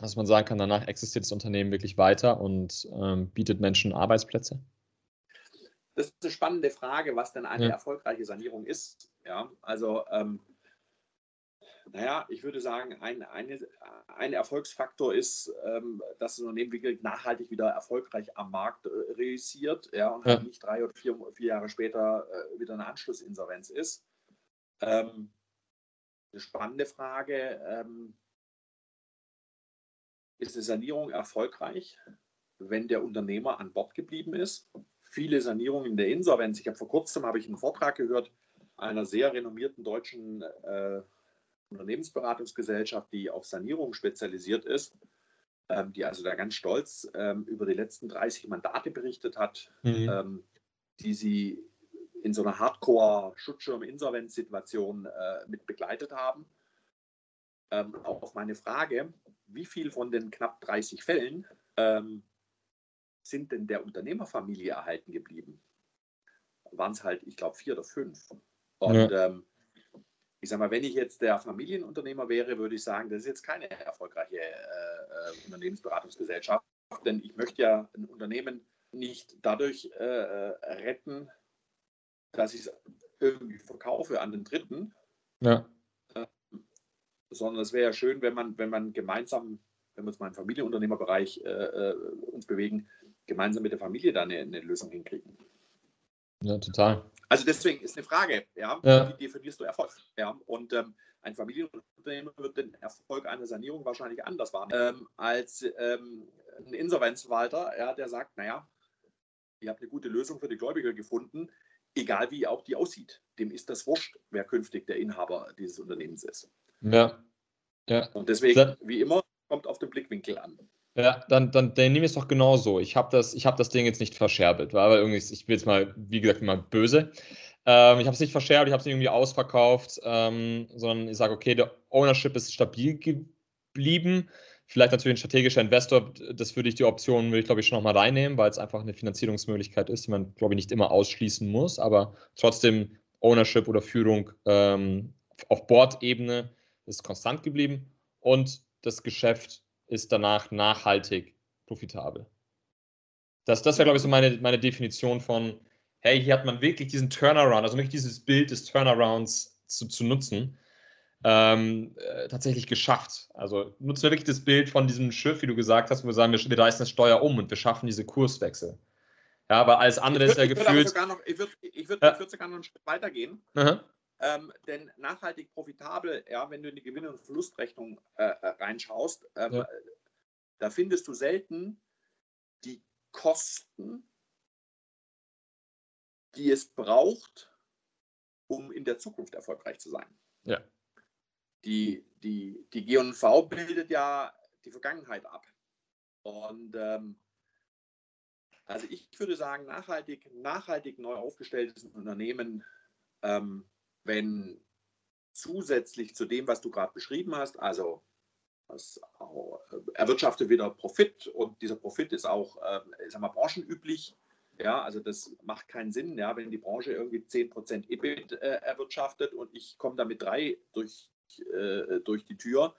Dass man sagen kann, danach existiert das Unternehmen wirklich weiter und ähm, bietet Menschen Arbeitsplätze? Das ist eine spannende Frage, was denn eine ja. erfolgreiche Sanierung ist. Ja, also ähm, Naja, ich würde sagen, ein, eine, ein Erfolgsfaktor ist, ähm, dass das Unternehmen wirklich nachhaltig wieder erfolgreich am Markt äh, realisiert ja, und ja. nicht drei oder vier, vier Jahre später äh, wieder eine Anschlussinsolvenz ist. Ähm, eine spannende Frage. Ähm, ist eine Sanierung erfolgreich, wenn der Unternehmer an Bord geblieben ist? Viele Sanierungen in der Insolvenz. Ich habe vor kurzem habe ich einen Vortrag gehört einer sehr renommierten deutschen äh, Unternehmensberatungsgesellschaft, die auf Sanierung spezialisiert ist, ähm, die also da ganz stolz ähm, über die letzten 30 Mandate berichtet hat, mhm. ähm, die sie in so einer Hardcore-Schutzschirm-Insolvenz-Situation äh, mit begleitet haben. Ähm, auch auf meine Frage, wie viel von den knapp 30 Fällen ähm, sind denn der Unternehmerfamilie erhalten geblieben? Waren es halt, ich glaube, vier oder fünf. Und ja. Ich sage mal, wenn ich jetzt der Familienunternehmer wäre, würde ich sagen, das ist jetzt keine erfolgreiche äh, äh, Unternehmensberatungsgesellschaft, denn ich möchte ja ein Unternehmen nicht dadurch äh, äh retten, dass ich es irgendwie verkaufe an den Dritten. Ja. Äh, sondern es wäre ja schön, wenn man, wenn man gemeinsam, wenn wir uns mal im Familienunternehmerbereich äh, uns bewegen, gemeinsam mit der Familie da eine, eine, Lösung hinkriegen. Ja, total. Also deswegen ist eine Frage, ja, ja. wie definierst du Erfolg? Ja, und ähm, ein Familienunternehmer wird den Erfolg einer Sanierung wahrscheinlich anders wahrnehmen ähm, als ähm, ein Insolvenzverwalter, ja, der sagt, naja, ihr habt eine gute Lösung für die Gläubiger gefunden, egal wie auch die aussieht. Dem ist das wurscht, wer künftig der Inhaber dieses Unternehmens ist. Ja. ja. Und deswegen, wie immer, kommt auf den Blickwinkel an. Ja, dann, dann, dann nehme ich es doch genauso. Ich habe das, hab das Ding jetzt nicht verscherbelt, aber irgendwie, ich bin jetzt mal, wie gesagt, mal böse. Ähm, ich habe es nicht verscherbelt, ich habe es irgendwie ausverkauft, ähm, sondern ich sage, okay, der Ownership ist stabil geblieben. Vielleicht natürlich ein strategischer Investor, das würde ich die Option, würde ich glaube ich schon nochmal reinnehmen, weil es einfach eine Finanzierungsmöglichkeit ist, die man glaube ich nicht immer ausschließen muss, aber trotzdem Ownership oder Führung ähm, auf Bordebene ist konstant geblieben und das Geschäft ist danach nachhaltig profitabel. Das, das wäre glaube ich so meine, meine Definition von, hey, hier hat man wirklich diesen Turnaround, also wirklich dieses Bild des Turnarounds zu, zu nutzen ähm, äh, tatsächlich geschafft. Also nutzen wir wirklich das Bild von diesem Schiff, wie du gesagt hast, wo wir sagen, wir, wir reißen das Steuer um und wir schaffen diese Kurswechsel. Ja, aber alles andere würd, ist ja gefühlt. ich würde ich würd, ja. würd sogar noch einen Schritt weiter gehen. Ähm, denn nachhaltig profitabel, ja, wenn du in die Gewinn- und Verlustrechnung äh, äh, reinschaust, ähm, ja. da findest du selten die Kosten, die es braucht, um in der Zukunft erfolgreich zu sein. Ja die, die, die GV bildet ja die Vergangenheit ab. Und ähm, also ich würde sagen, nachhaltig, nachhaltig neu aufgestelltes Unternehmen, ähm, wenn zusätzlich zu dem, was du gerade beschrieben hast, also das äh, erwirtschaftet wieder Profit und dieser Profit ist auch, äh, sag mal, branchenüblich. Ja, also das macht keinen Sinn, ja, wenn die Branche irgendwie 10% EBIT äh, erwirtschaftet und ich komme damit drei durch äh, durch die Tür,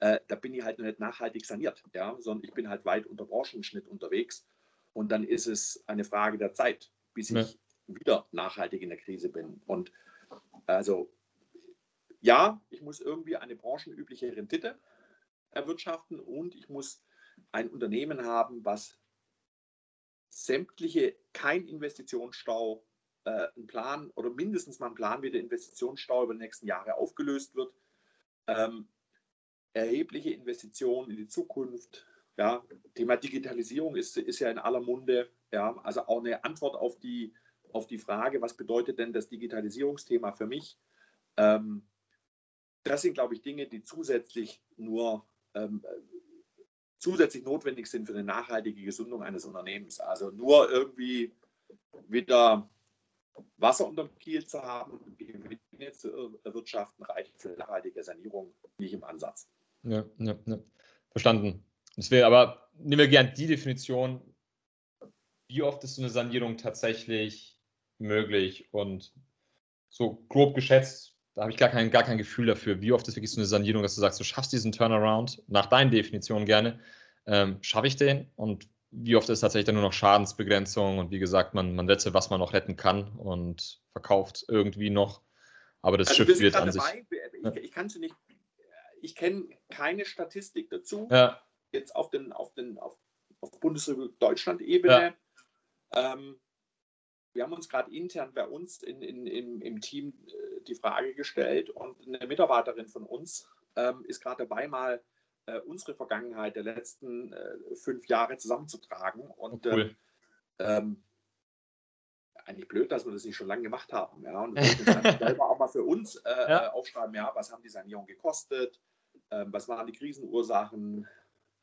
äh, da bin ich halt noch nicht nachhaltig saniert, ja, sondern ich bin halt weit unter Branchenschnitt unterwegs. Und dann ist es eine Frage der Zeit, bis ja. ich wieder nachhaltig in der Krise bin. Und also ja, ich muss irgendwie eine branchenübliche Rendite erwirtschaften und ich muss ein Unternehmen haben, was sämtliche, kein Investitionsstau, äh, ein Plan oder mindestens mal ein Plan, wie der Investitionsstau über die nächsten Jahre aufgelöst wird, ähm, erhebliche Investitionen in die Zukunft. Ja, Thema Digitalisierung ist, ist ja in aller Munde. Ja, also auch eine Antwort auf die, auf die Frage, was bedeutet denn das Digitalisierungsthema für mich? Ähm, das sind, glaube ich, Dinge, die zusätzlich nur ähm, zusätzlich notwendig sind für eine nachhaltige Gesundung eines Unternehmens. Also nur irgendwie wieder Wasser unterm Kiel zu haben, Gewinne zu erwirtschaften, reicht für nachhaltige Sanierung nicht im Ansatz. Ja, ja, ja. verstanden. Das wäre aber, nehmen wir gerne die Definition, wie oft ist so eine Sanierung tatsächlich möglich und so grob geschätzt, da habe ich gar kein, gar kein Gefühl dafür, wie oft ist wirklich so eine Sanierung, dass du sagst, du schaffst diesen Turnaround, nach deinen Definitionen gerne, ähm, schaffe ich den und wie oft ist tatsächlich dann nur noch Schadensbegrenzung und wie gesagt, man, man setzt, was man noch retten kann und verkauft irgendwie noch. Aber das also Schiff wird an sich. Ich, ich kann es nicht ich kenne keine Statistik dazu. Ja. Jetzt auf den, auf den, auf, auf Bundesrepublik Deutschland-Ebene. Ja. Ähm, wir haben uns gerade intern bei uns in, in, im, im Team äh, die Frage gestellt und eine Mitarbeiterin von uns ähm, ist gerade dabei, mal äh, unsere Vergangenheit der letzten äh, fünf Jahre zusammenzutragen. Und oh, cool. ähm, eigentlich blöd, dass wir das nicht schon lange gemacht haben. Ja? Und wir (laughs) selber auch mal für uns äh, ja. Äh, aufschreiben, ja, was haben die Sanierungen gekostet, ähm, was waren die Krisenursachen,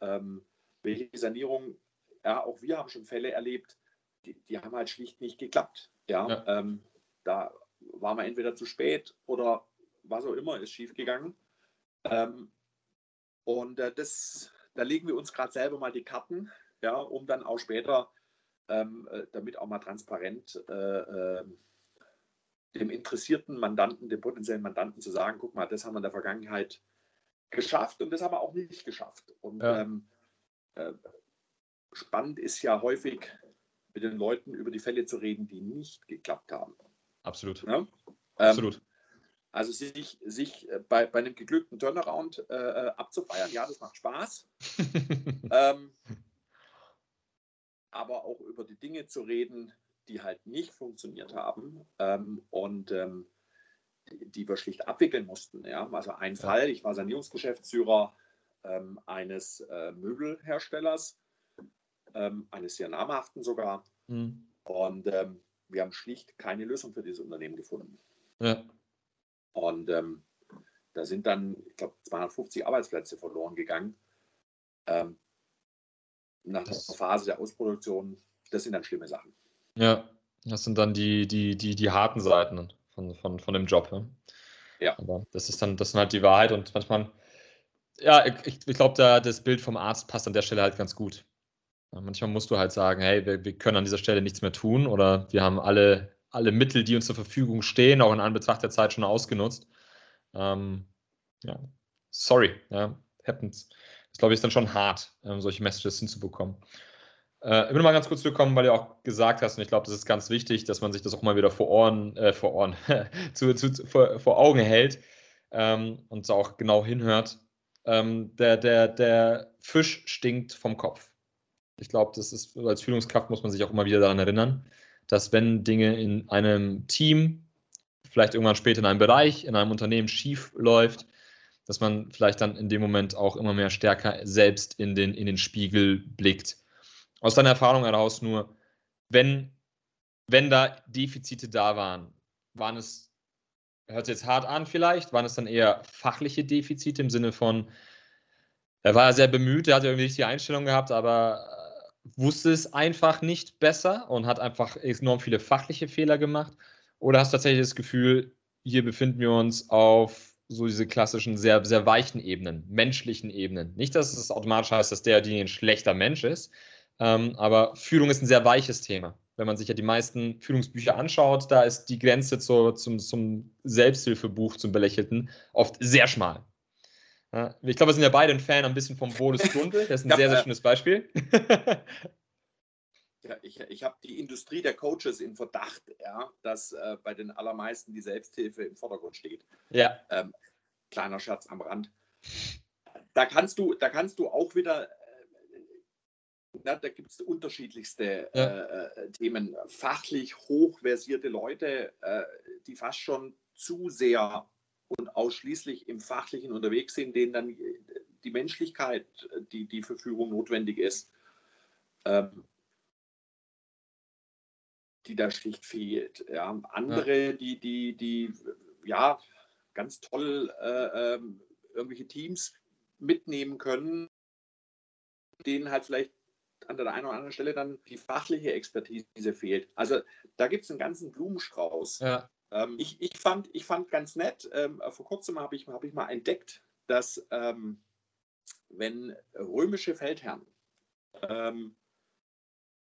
ähm, welche Sanierung, ja, auch wir haben schon Fälle erlebt, die, die haben halt schlicht nicht geklappt. Ja, ja. Ähm, da waren wir entweder zu spät oder was auch immer ist schiefgegangen. Ähm, und äh, das, da legen wir uns gerade selber mal die Karten, ja, um dann auch später ähm, äh, damit auch mal transparent äh, äh, dem interessierten Mandanten, dem potenziellen Mandanten zu sagen, guck mal, das haben wir in der Vergangenheit geschafft und das haben wir auch nicht geschafft. Und ja. ähm, äh, spannend ist ja häufig, mit den Leuten über die Fälle zu reden, die nicht geklappt haben. Absolut. Ja? Ähm, Absolut. Also sich, sich äh, bei, bei einem geglückten Turnaround äh, äh abzufeiern, ja, das macht Spaß. (laughs) ähm, aber auch über die Dinge zu reden, die halt nicht funktioniert haben ähm, und ähm, die, die, wir schlicht abwickeln mussten. Ja? Also ein ja. Fall, ich war Sanierungsgeschäftsführer ähm, eines äh, Möbelherstellers, ähm, eines sehr namhaften sogar. Mhm. Und ähm, wir haben schlicht keine Lösung für dieses Unternehmen gefunden. Ja. Und ähm, da sind dann, ich glaube, 250 Arbeitsplätze verloren gegangen. Ähm, nach das, der Phase der Ausproduktion, das sind dann schlimme Sachen. Ja, das sind dann die, die, die, die harten Seiten von, von, von dem Job. Ja. Aber das ist dann, das ist halt die Wahrheit und manchmal, ja, ich, ich glaube, da das Bild vom Arzt passt an der Stelle halt ganz gut. Manchmal musst du halt sagen, hey, wir, wir können an dieser Stelle nichts mehr tun oder wir haben alle, alle Mittel, die uns zur Verfügung stehen, auch in Anbetracht der Zeit schon ausgenutzt. Ähm, ja, sorry, ja, happens. Das glaube ich ist dann schon hart, ähm, solche Messages hinzubekommen. Äh, ich will mal ganz kurz zurückkommen, weil du auch gesagt hast, und ich glaube, das ist ganz wichtig, dass man sich das auch mal wieder vor Ohren, äh, vor Ohren, (laughs) zu, zu, vor, vor, Augen hält ähm, und auch genau hinhört. Ähm, der, der, der Fisch stinkt vom Kopf. Ich glaube, das ist, als Führungskraft muss man sich auch immer wieder daran erinnern, dass wenn Dinge in einem Team, vielleicht irgendwann später in einem Bereich, in einem Unternehmen schief läuft, dass man vielleicht dann in dem Moment auch immer mehr stärker selbst in den, in den Spiegel blickt. Aus deiner Erfahrung heraus nur, wenn, wenn da Defizite da waren, waren es, hört sich jetzt hart an vielleicht, waren es dann eher fachliche Defizite im Sinne von, er war sehr bemüht, er hat irgendwie die Einstellung gehabt, aber wusste es einfach nicht besser und hat einfach enorm viele fachliche Fehler gemacht? Oder hast du tatsächlich das Gefühl, hier befinden wir uns auf so diese klassischen, sehr, sehr weichen Ebenen, menschlichen Ebenen. Nicht, dass es automatisch heißt, dass der, die ein schlechter Mensch ist, ähm, aber Führung ist ein sehr weiches Thema. Wenn man sich ja die meisten Führungsbücher anschaut, da ist die Grenze zur, zum, zum Selbsthilfebuch, zum Belächelten, oft sehr schmal. Ja, ich glaube, wir sind ja beide ein Fan ein bisschen vom Bodes Grundl. Das (laughs) ist ein ja, sehr, sehr schönes Beispiel. (laughs) Ja, ich, ich habe die Industrie der Coaches im Verdacht, ja, dass äh, bei den allermeisten die Selbsthilfe im Vordergrund steht. Ja. Ähm, kleiner Scherz am Rand. Da kannst du, da kannst du auch wieder, äh, na, da gibt es unterschiedlichste äh, äh, Themen. Fachlich hochversierte Leute, äh, die fast schon zu sehr und ausschließlich im Fachlichen unterwegs sind, denen dann die Menschlichkeit, die, die für Führung notwendig ist, ähm, die da schlicht fehlt. Ja, andere, ja. die, die, die, ja, ganz toll äh, ähm, irgendwelche Teams mitnehmen können, denen halt vielleicht an der einen oder anderen Stelle dann die fachliche Expertise fehlt. Also da gibt es einen ganzen Blumenstrauß. Ja. Ähm, ich, ich, fand, ich fand ganz nett, ähm, vor kurzem habe ich, hab ich mal entdeckt, dass ähm, wenn römische Feldherren ähm,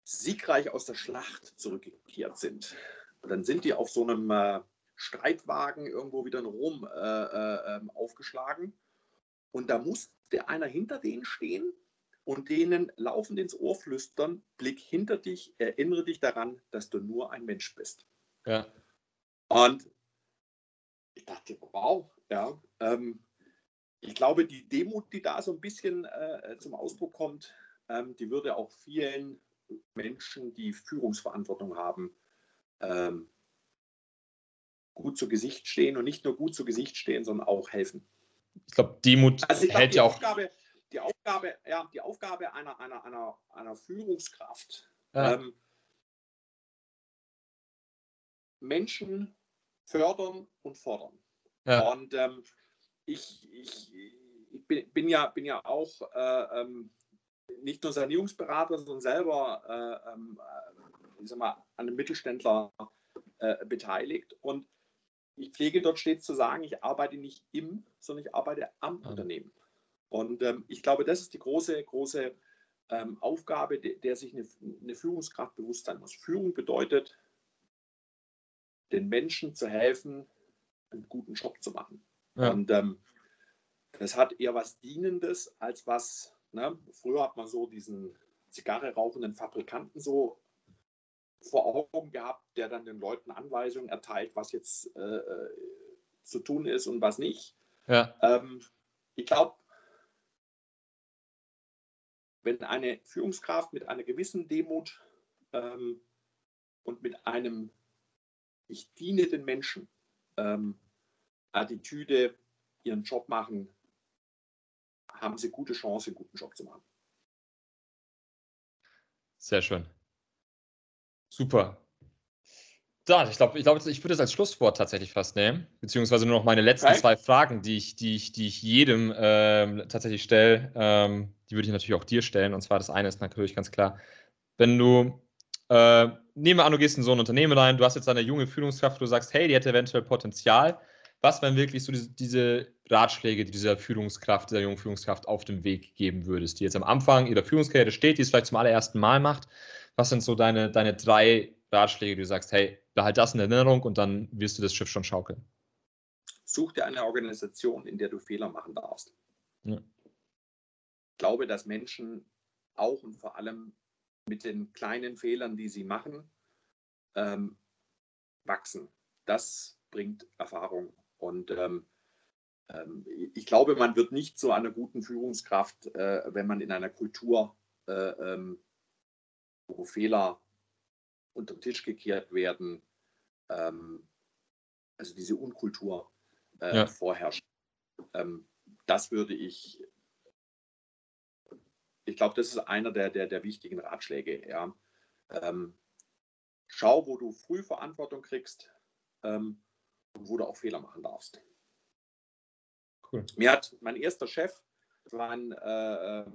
siegreich aus der Schlacht zurückgekehrt sind. Dann sind die auf so einem äh, Streitwagen irgendwo wieder in Rom äh, äh, ähm, aufgeschlagen. Und da musste einer hinter denen stehen und denen laufend ins Ohr flüstern, Blick hinter dich, erinnere dich daran, dass du nur ein Mensch bist. Ja. Und ich dachte, wow, ja, ähm, ich glaube, die Demut, die da so ein bisschen äh, zum Ausdruck kommt, ähm, die würde auch vielen Menschen, die Führungsverantwortung haben, ähm, gut zu Gesicht stehen und nicht nur gut zu Gesicht stehen, sondern auch helfen. Ich glaube, Demut also ich glaub, hält ja auch. Aufgabe, die Aufgabe, ja, die Aufgabe einer, einer, einer, einer Führungskraft, ja. ähm, Menschen fördern und fordern. Ja. Und ähm, ich, ich, ich bin, ja, bin ja auch äh, ähm, nicht nur Sanierungsberater, sondern selber äh, ähm, äh, ich sag mal, an einem Mittelständler äh, beteiligt. Und ich pflege dort stets zu sagen, ich arbeite nicht im, sondern ich arbeite am mhm. Unternehmen. Und ähm, ich glaube, das ist die große, große ähm, Aufgabe, de der sich eine, eine, Führungskraft bewusst sein muss. Führung bedeutet, den Menschen zu helfen, einen guten Job zu machen. Ja. Und ähm, das hat eher was Dienendes als was, ne? früher hat man so diesen Zigarre rauchenden Fabrikanten so vor Augen gehabt, der dann den Leuten Anweisungen erteilt, was jetzt äh, äh, zu tun ist und was nicht. Ja. Ähm, ich glaube, wenn eine Führungskraft mit einer gewissen Demut ähm, und mit einem Ich diene den Menschen ähm, Attitüde ihren Job machen, haben sie gute Chance, einen guten Job zu machen. Sehr schön. Super. Da, ich glaube, ich, glaub, ich würde das als Schlusswort tatsächlich fast nehmen, beziehungsweise nur noch meine letzten okay. zwei Fragen, die ich, die ich, die ich jedem ähm, tatsächlich stelle, ähm, die würde ich natürlich auch dir stellen. Und zwar das eine ist natürlich ganz klar, wenn du, äh, nehmen wir an, du gehst in so ein Unternehmen rein, du hast jetzt eine junge Führungskraft, du sagst, hey, die hätte eventuell Potenzial. Was wären wirklich so diese, diese Ratschläge, die dieser Führungskraft, dieser jungen Führungskraft auf dem Weg geben würdest, die jetzt am Anfang ihrer Führungskarriere steht, die es vielleicht zum allerersten Mal macht? Was sind so deine, deine drei Ratschläge, die du sagst, hey, behalt das in Erinnerung und dann wirst du das Schiff schon schaukeln? Such dir eine Organisation, in der du Fehler machen darfst. Ja. Ich glaube, dass Menschen auch und vor allem mit den kleinen Fehlern, die sie machen, ähm, wachsen. Das bringt Erfahrung. Und ähm, ähm, ich glaube, man wird nicht zu einer guten Führungskraft, äh, wenn man in einer Kultur äh, ähm, wo Fehler unter den Tisch gekehrt werden, ähm, also diese Unkultur äh, ja. vorherrscht. Ähm, das würde ich, ich glaube, das ist einer der, der, der wichtigen Ratschläge. Ja. Ähm, schau, wo du früh Verantwortung kriegst ähm, und wo du auch Fehler machen darfst. Cool. Mir hat mein erster Chef, war ein äh,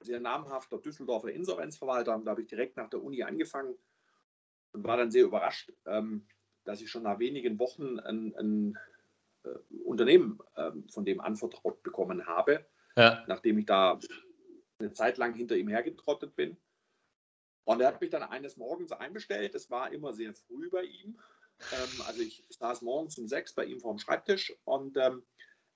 sehr namhafter Düsseldorfer Insolvenzverwalter. Da habe ich direkt nach der Uni angefangen und war dann sehr überrascht, ähm, dass ich schon nach wenigen Wochen ein, ein äh, Unternehmen ähm, von dem anvertraut bekommen habe, ja. nachdem ich da eine Zeit lang hinter ihm hergetrottet bin. Und er hat mich dann eines Morgens einbestellt. Es war immer sehr früh bei ihm. Ähm, also ich saß morgens um sechs bei ihm vor dem Schreibtisch und ähm,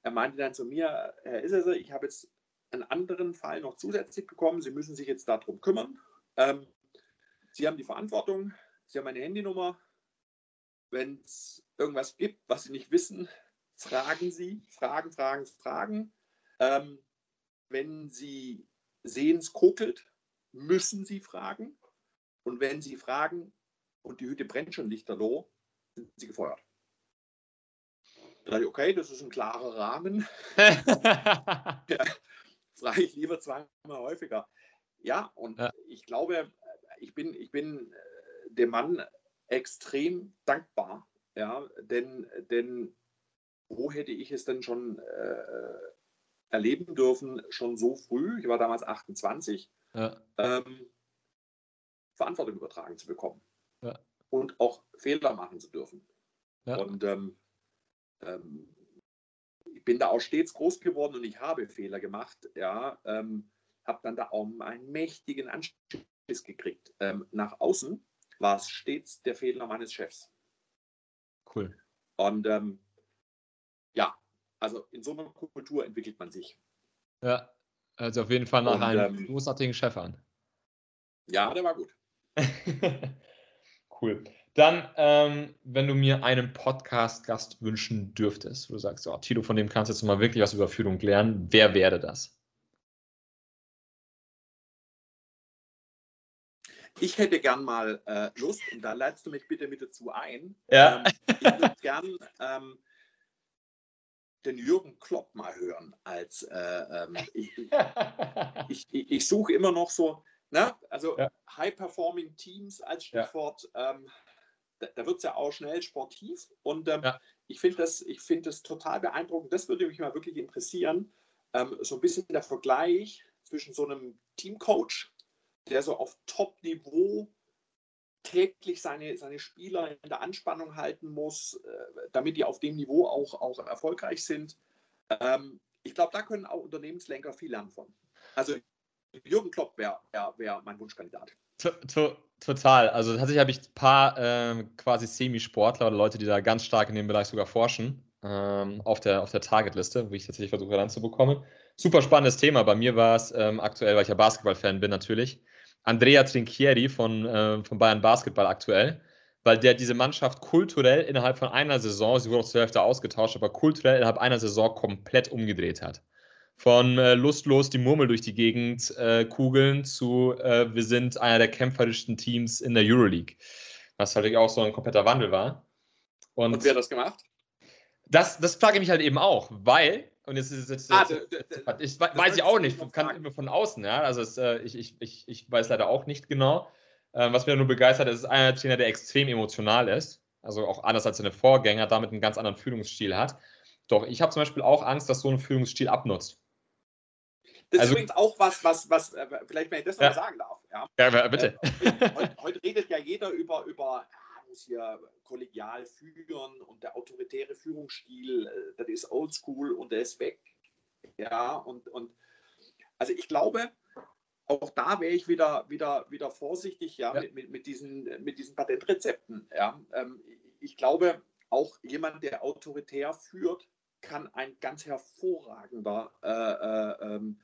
er meinte dann zu mir, Herr Isese, ich habe jetzt einen anderen Fall noch zusätzlich bekommen. Sie müssen sich jetzt darum kümmern. Ähm, Sie haben die Verantwortung. Sie haben meine Handynummer. Wenn es irgendwas gibt, was Sie nicht wissen, fragen Sie. Fragen, fragen, fragen. Ähm, wenn Sie sehen, es kokelt, müssen Sie fragen. Und wenn Sie fragen und die Hütte brennt schon lichterloh, sind Sie gefeuert. Da ich, okay, das ist ein klarer Rahmen. (laughs) ja, frage ich lieber zweimal häufiger. Ja, und ja. ich glaube, ich bin, ich bin äh, dem Mann extrem dankbar, ja, denn, denn wo hätte ich es denn schon äh, erleben dürfen, schon so früh, ich war damals 28, ja. ähm, Verantwortung übertragen zu bekommen ja. und auch Fehler machen zu dürfen. Und ähm, ähm, ich bin da auch stets groß geworden und ich habe Fehler gemacht. Ja, ähm, habe dann da auch einen mächtigen Anschiss gekriegt. Ähm, nach außen war es stets der Fehler meines Chefs. Cool. Und ähm, ja, also in so einer Kultur entwickelt man sich. Ja, also auf jeden Fall nach und, einem ähm, großartigen Chef an. Ja, der war gut. (laughs) cool. Dann, ähm, wenn du mir einen Podcast-Gast wünschen dürftest, wo du sagst, oh, Tito, von dem kannst du jetzt mal wirklich was über Führung lernen, wer wäre das? Ich hätte gern mal äh, Lust, und da leitest du mich bitte mit dazu ein. Ja. Ähm, ich würde gern ähm, den Jürgen Klopp mal hören. Als äh, ähm, (laughs) ich, ich, ich, ich suche immer noch so, ne? also ja. High-Performing Teams als Stichwort. Ja. Ähm, da, da wird es ja auch schnell sportiv und ähm, ja. ich finde das, find das total beeindruckend. Das würde mich mal wirklich interessieren. Ähm, so ein bisschen der Vergleich zwischen so einem Teamcoach der so auf Top-Niveau täglich seine, seine Spieler in der Anspannung halten muss, äh, damit die auf dem Niveau auch, auch erfolgreich sind. Ähm, ich glaube, da können auch Unternehmenslenker viel lernen von. Also Jürgen Klopp wäre wär, wär mein Wunschkandidat. Total. Also tatsächlich habe ich ein paar ähm, quasi Semisportler oder Leute, die da ganz stark in dem Bereich sogar forschen, ähm, auf der, auf der Targetliste, wo ich tatsächlich versuche ranzubekommen. Super spannendes Thema. Bei mir war es ähm, aktuell, weil ich ja Basketball-Fan bin natürlich, Andrea Trinchieri von, äh, von Bayern Basketball aktuell, weil der diese Mannschaft kulturell innerhalb von einer Saison, sie wurde auch zur Hälfte ausgetauscht, aber kulturell innerhalb einer Saison komplett umgedreht hat. Von äh, lustlos die Murmel durch die Gegend äh, kugeln zu äh, wir sind einer der kämpferischsten Teams in der Euroleague. Was halt auch so ein kompletter Wandel war. Und, Und wer hat das gemacht? Das, das frage ich mich halt eben auch, weil und jetzt ist es. Ah, ich weiß ich auch nicht, kann immer von außen, ja. Also es, äh, ich, ich, ich, ich weiß leider auch nicht genau. Äh, was mir nur begeistert, ist, ist einer Trainer, der extrem emotional ist. Also auch anders als seine Vorgänger, damit einen ganz anderen Führungsstil hat. Doch ich habe zum Beispiel auch Angst, dass so ein Führungsstil abnutzt. Das also, ist übrigens auch was, was, was, äh, vielleicht, wenn ich das ja. noch mal sagen darf. Ja, ja bitte. Äh, heute, heute, redet ja jeder über, über muss hier kollegial führen und der autoritäre Führungsstil, äh, das ist oldschool und der ist weg. Ja, und, und also ich glaube, auch da wäre ich wieder, wieder, wieder vorsichtig ja, ja. Mit, mit, mit, diesen, mit diesen Patentrezepten. Ja. Ähm, ich glaube, auch jemand, der autoritär führt, kann ein ganz hervorragender äh, äh, ähm,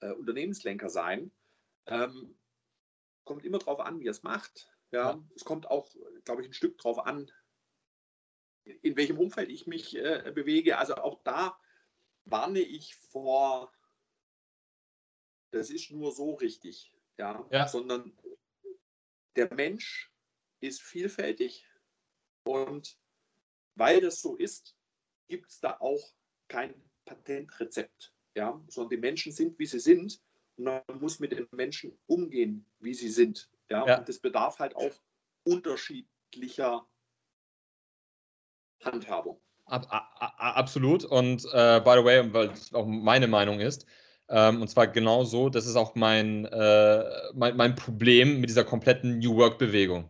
äh, Unternehmenslenker sein. Ähm, kommt immer darauf an, wie er es macht. Ja, ja. Es kommt auch, glaube ich, ein Stück drauf an, in welchem Umfeld ich mich äh, bewege. Also auch da warne ich vor, das ist nur so richtig, ja, ja. sondern der Mensch ist vielfältig und weil das so ist, gibt es da auch kein Patentrezept, ja, sondern die Menschen sind, wie sie sind und man muss mit den Menschen umgehen, wie sie sind. Ja, ja. Und das bedarf halt auch unterschiedlicher Handhabung. Ab, ab, absolut. Und äh, by the way, weil es auch meine Meinung ist, ähm, und zwar genau so, das ist auch mein, äh, mein, mein, Problem mit dieser kompletten New Work-Bewegung.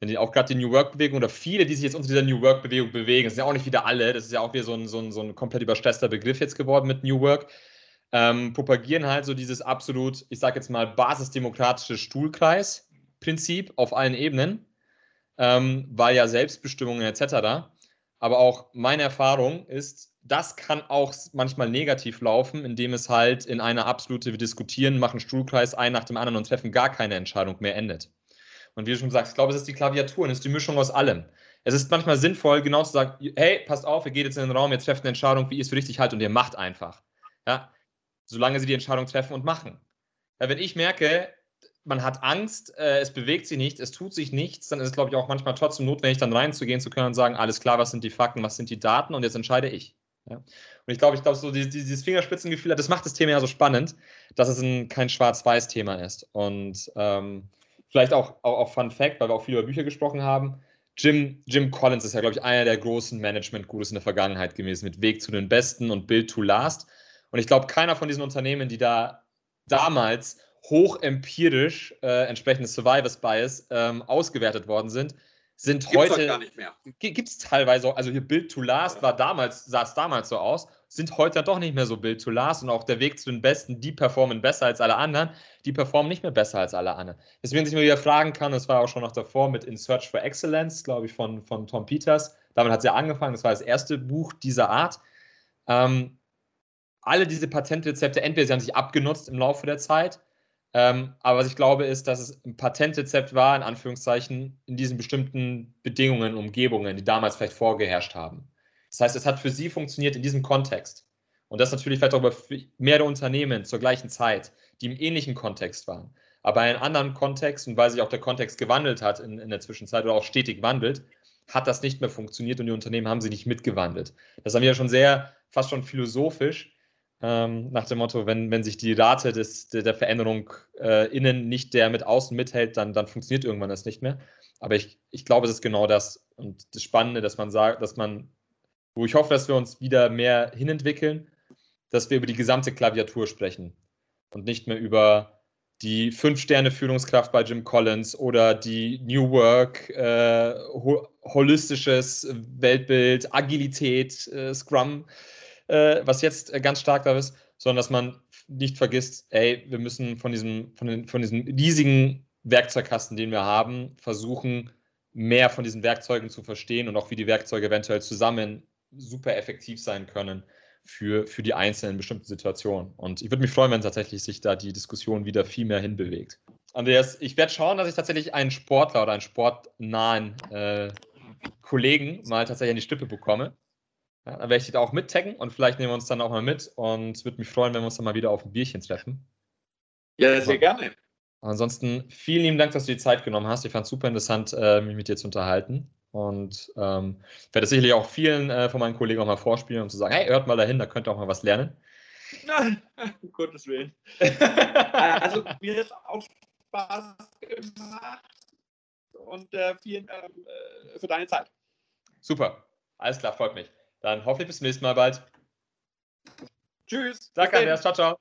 Denn auch gerade die New Work-Bewegung oder viele, die sich jetzt unter dieser New Work-Bewegung bewegen, das sind ja auch nicht wieder alle, das ist ja auch wieder so ein, so ein, so ein komplett überstresster Begriff jetzt geworden mit New Work, ähm, propagieren halt so dieses absolut, ich sage jetzt mal, basisdemokratische Stuhlkreis Prinzip auf allen Ebenen, ähm, weil ja Selbstbestimmungen etc. Aber auch meine Erfahrung ist, das kann auch manchmal negativ laufen, indem es halt in einer absolute, wir diskutieren, machen Stuhlkreis ein nach dem anderen und treffen gar keine Entscheidung mehr endet. Und wie du schon sagst, ich glaube, es ist die Klaviatur, es ist die Mischung aus allem. Es ist manchmal sinnvoll, genau zu sagen, hey, passt auf, ihr geht jetzt in den Raum, ihr trefft eine Entscheidung, wie ihr es für richtig haltet und ihr macht einfach. Ja? Solange sie die Entscheidung treffen und machen. Ja, wenn ich merke, man hat Angst, äh, es bewegt sich nicht, es tut sich nichts, dann ist es, glaube ich, auch manchmal trotzdem notwendig, dann reinzugehen zu können und sagen, alles klar, was sind die Fakten, was sind die Daten und jetzt entscheide ich. Ja? Und ich glaube, ich glaube, so dieses, dieses Fingerspitzengefühl, das macht das Thema ja so spannend, dass es ein, kein Schwarz-Weiß-Thema ist. Und ähm, vielleicht auch, auch, auch Fun Fact, weil wir auch viel über Bücher gesprochen haben. Jim, Jim Collins ist ja, glaube ich, einer der großen Management-Gurus in der Vergangenheit gewesen, mit Weg zu den Besten und Build to Last. Und ich glaube, keiner von diesen Unternehmen, die da damals hochempirisch äh, entsprechende Survivors Bias ähm, ausgewertet worden sind, sind Gibt's heute. gar nicht mehr. Gibt es teilweise also hier Build to Last war damals, sah es damals so aus, sind heute doch nicht mehr so Build to Last und auch der Weg zu den Besten, die performen besser als alle anderen, die performen nicht mehr besser als alle anderen. Deswegen sich mal wieder fragen kann, das war auch schon noch davor mit In Search for Excellence, glaube ich, von, von Tom Peters. Damit hat sie ja angefangen, das war das erste Buch dieser Art. Ähm, alle diese Patentrezepte, entweder sie haben sich abgenutzt im Laufe der Zeit, Ähm, aber was ich glaube, ist, dass es ein Patentrezept war, in Anführungszeichen, in diesen bestimmten Bedingungen, Umgebungen, die damals vielleicht vorgeherrscht haben. Das heißt, es hat für sie funktioniert in diesem Kontext. Und das natürlich vielleicht auch über mehrere Unternehmen zur gleichen Zeit, die im ähnlichen Kontext waren. Aber in einem anderen Kontext und weil sich auch der Kontext gewandelt hat in, in der Zwischenzeit oder auch stetig wandelt, hat das nicht mehr funktioniert und die Unternehmen haben sie nicht mitgewandelt. Das haben wir ja schon sehr, fast schon philosophisch, ähm, nach dem Motto, wenn, wenn sich die Rate des, der, der Veränderung äh, innen nicht der mit außen mithält, dann, dann funktioniert irgendwann das nicht mehr. Aber ich, ich glaube, es ist genau das. Und das Spannende, dass man sagt, dass man, wo ich hoffe, dass wir uns wieder mehr hinentwickeln, dass wir über die gesamte Klaviatur sprechen und nicht mehr über die Fünf-Sterne-Führungskraft bei Jim Collins oder die New Work, äh, ho holistisches Weltbild, Agilität, äh, Scrum, äh, was jetzt äh, ganz stark da ist, sondern dass man nicht vergisst, ey, wir müssen von diesem, von, den, von diesem riesigen Werkzeugkasten, den wir haben, versuchen, mehr von diesen Werkzeugen zu verstehen und auch wie die Werkzeuge eventuell zusammen super effektiv sein können für, für die einzelnen bestimmten Situationen. Und ich würde mich freuen, wenn tatsächlich sich da die Diskussion wieder viel mehr hinbewegt. Andreas, ich werde schauen, dass ich tatsächlich einen Sportler oder einen sportnahen äh, Kollegen mal tatsächlich an die Stippe bekomme. Ja, dann werde ich dich da auch mittaggen und vielleicht nehmen wir uns dann auch mal mit und es würde mich freuen, wenn wir uns dann mal wieder auf ein Bierchen treffen. Ja, sehr gerne. Ansonsten vielen lieben Dank, dass du die Zeit genommen hast. Ich fand es super interessant, äh, mich mit dir zu unterhalten. Und ähm, werde sicherlich auch vielen äh, von meinen Kollegen auch mal vorspielen, um zu sagen, hey, hört mal dahin, da könnt ihr auch mal was lernen. Nein, (laughs) um Gottes Willen. (laughs) also mir hat auch Spaß gemacht und äh, vielen Dank äh, für deine Zeit. Super, alles klar, freut mich. Dann hoffentlich bis zum nächsten Mal bald. Tschüss. Danke, Andreas. Ciao, ciao.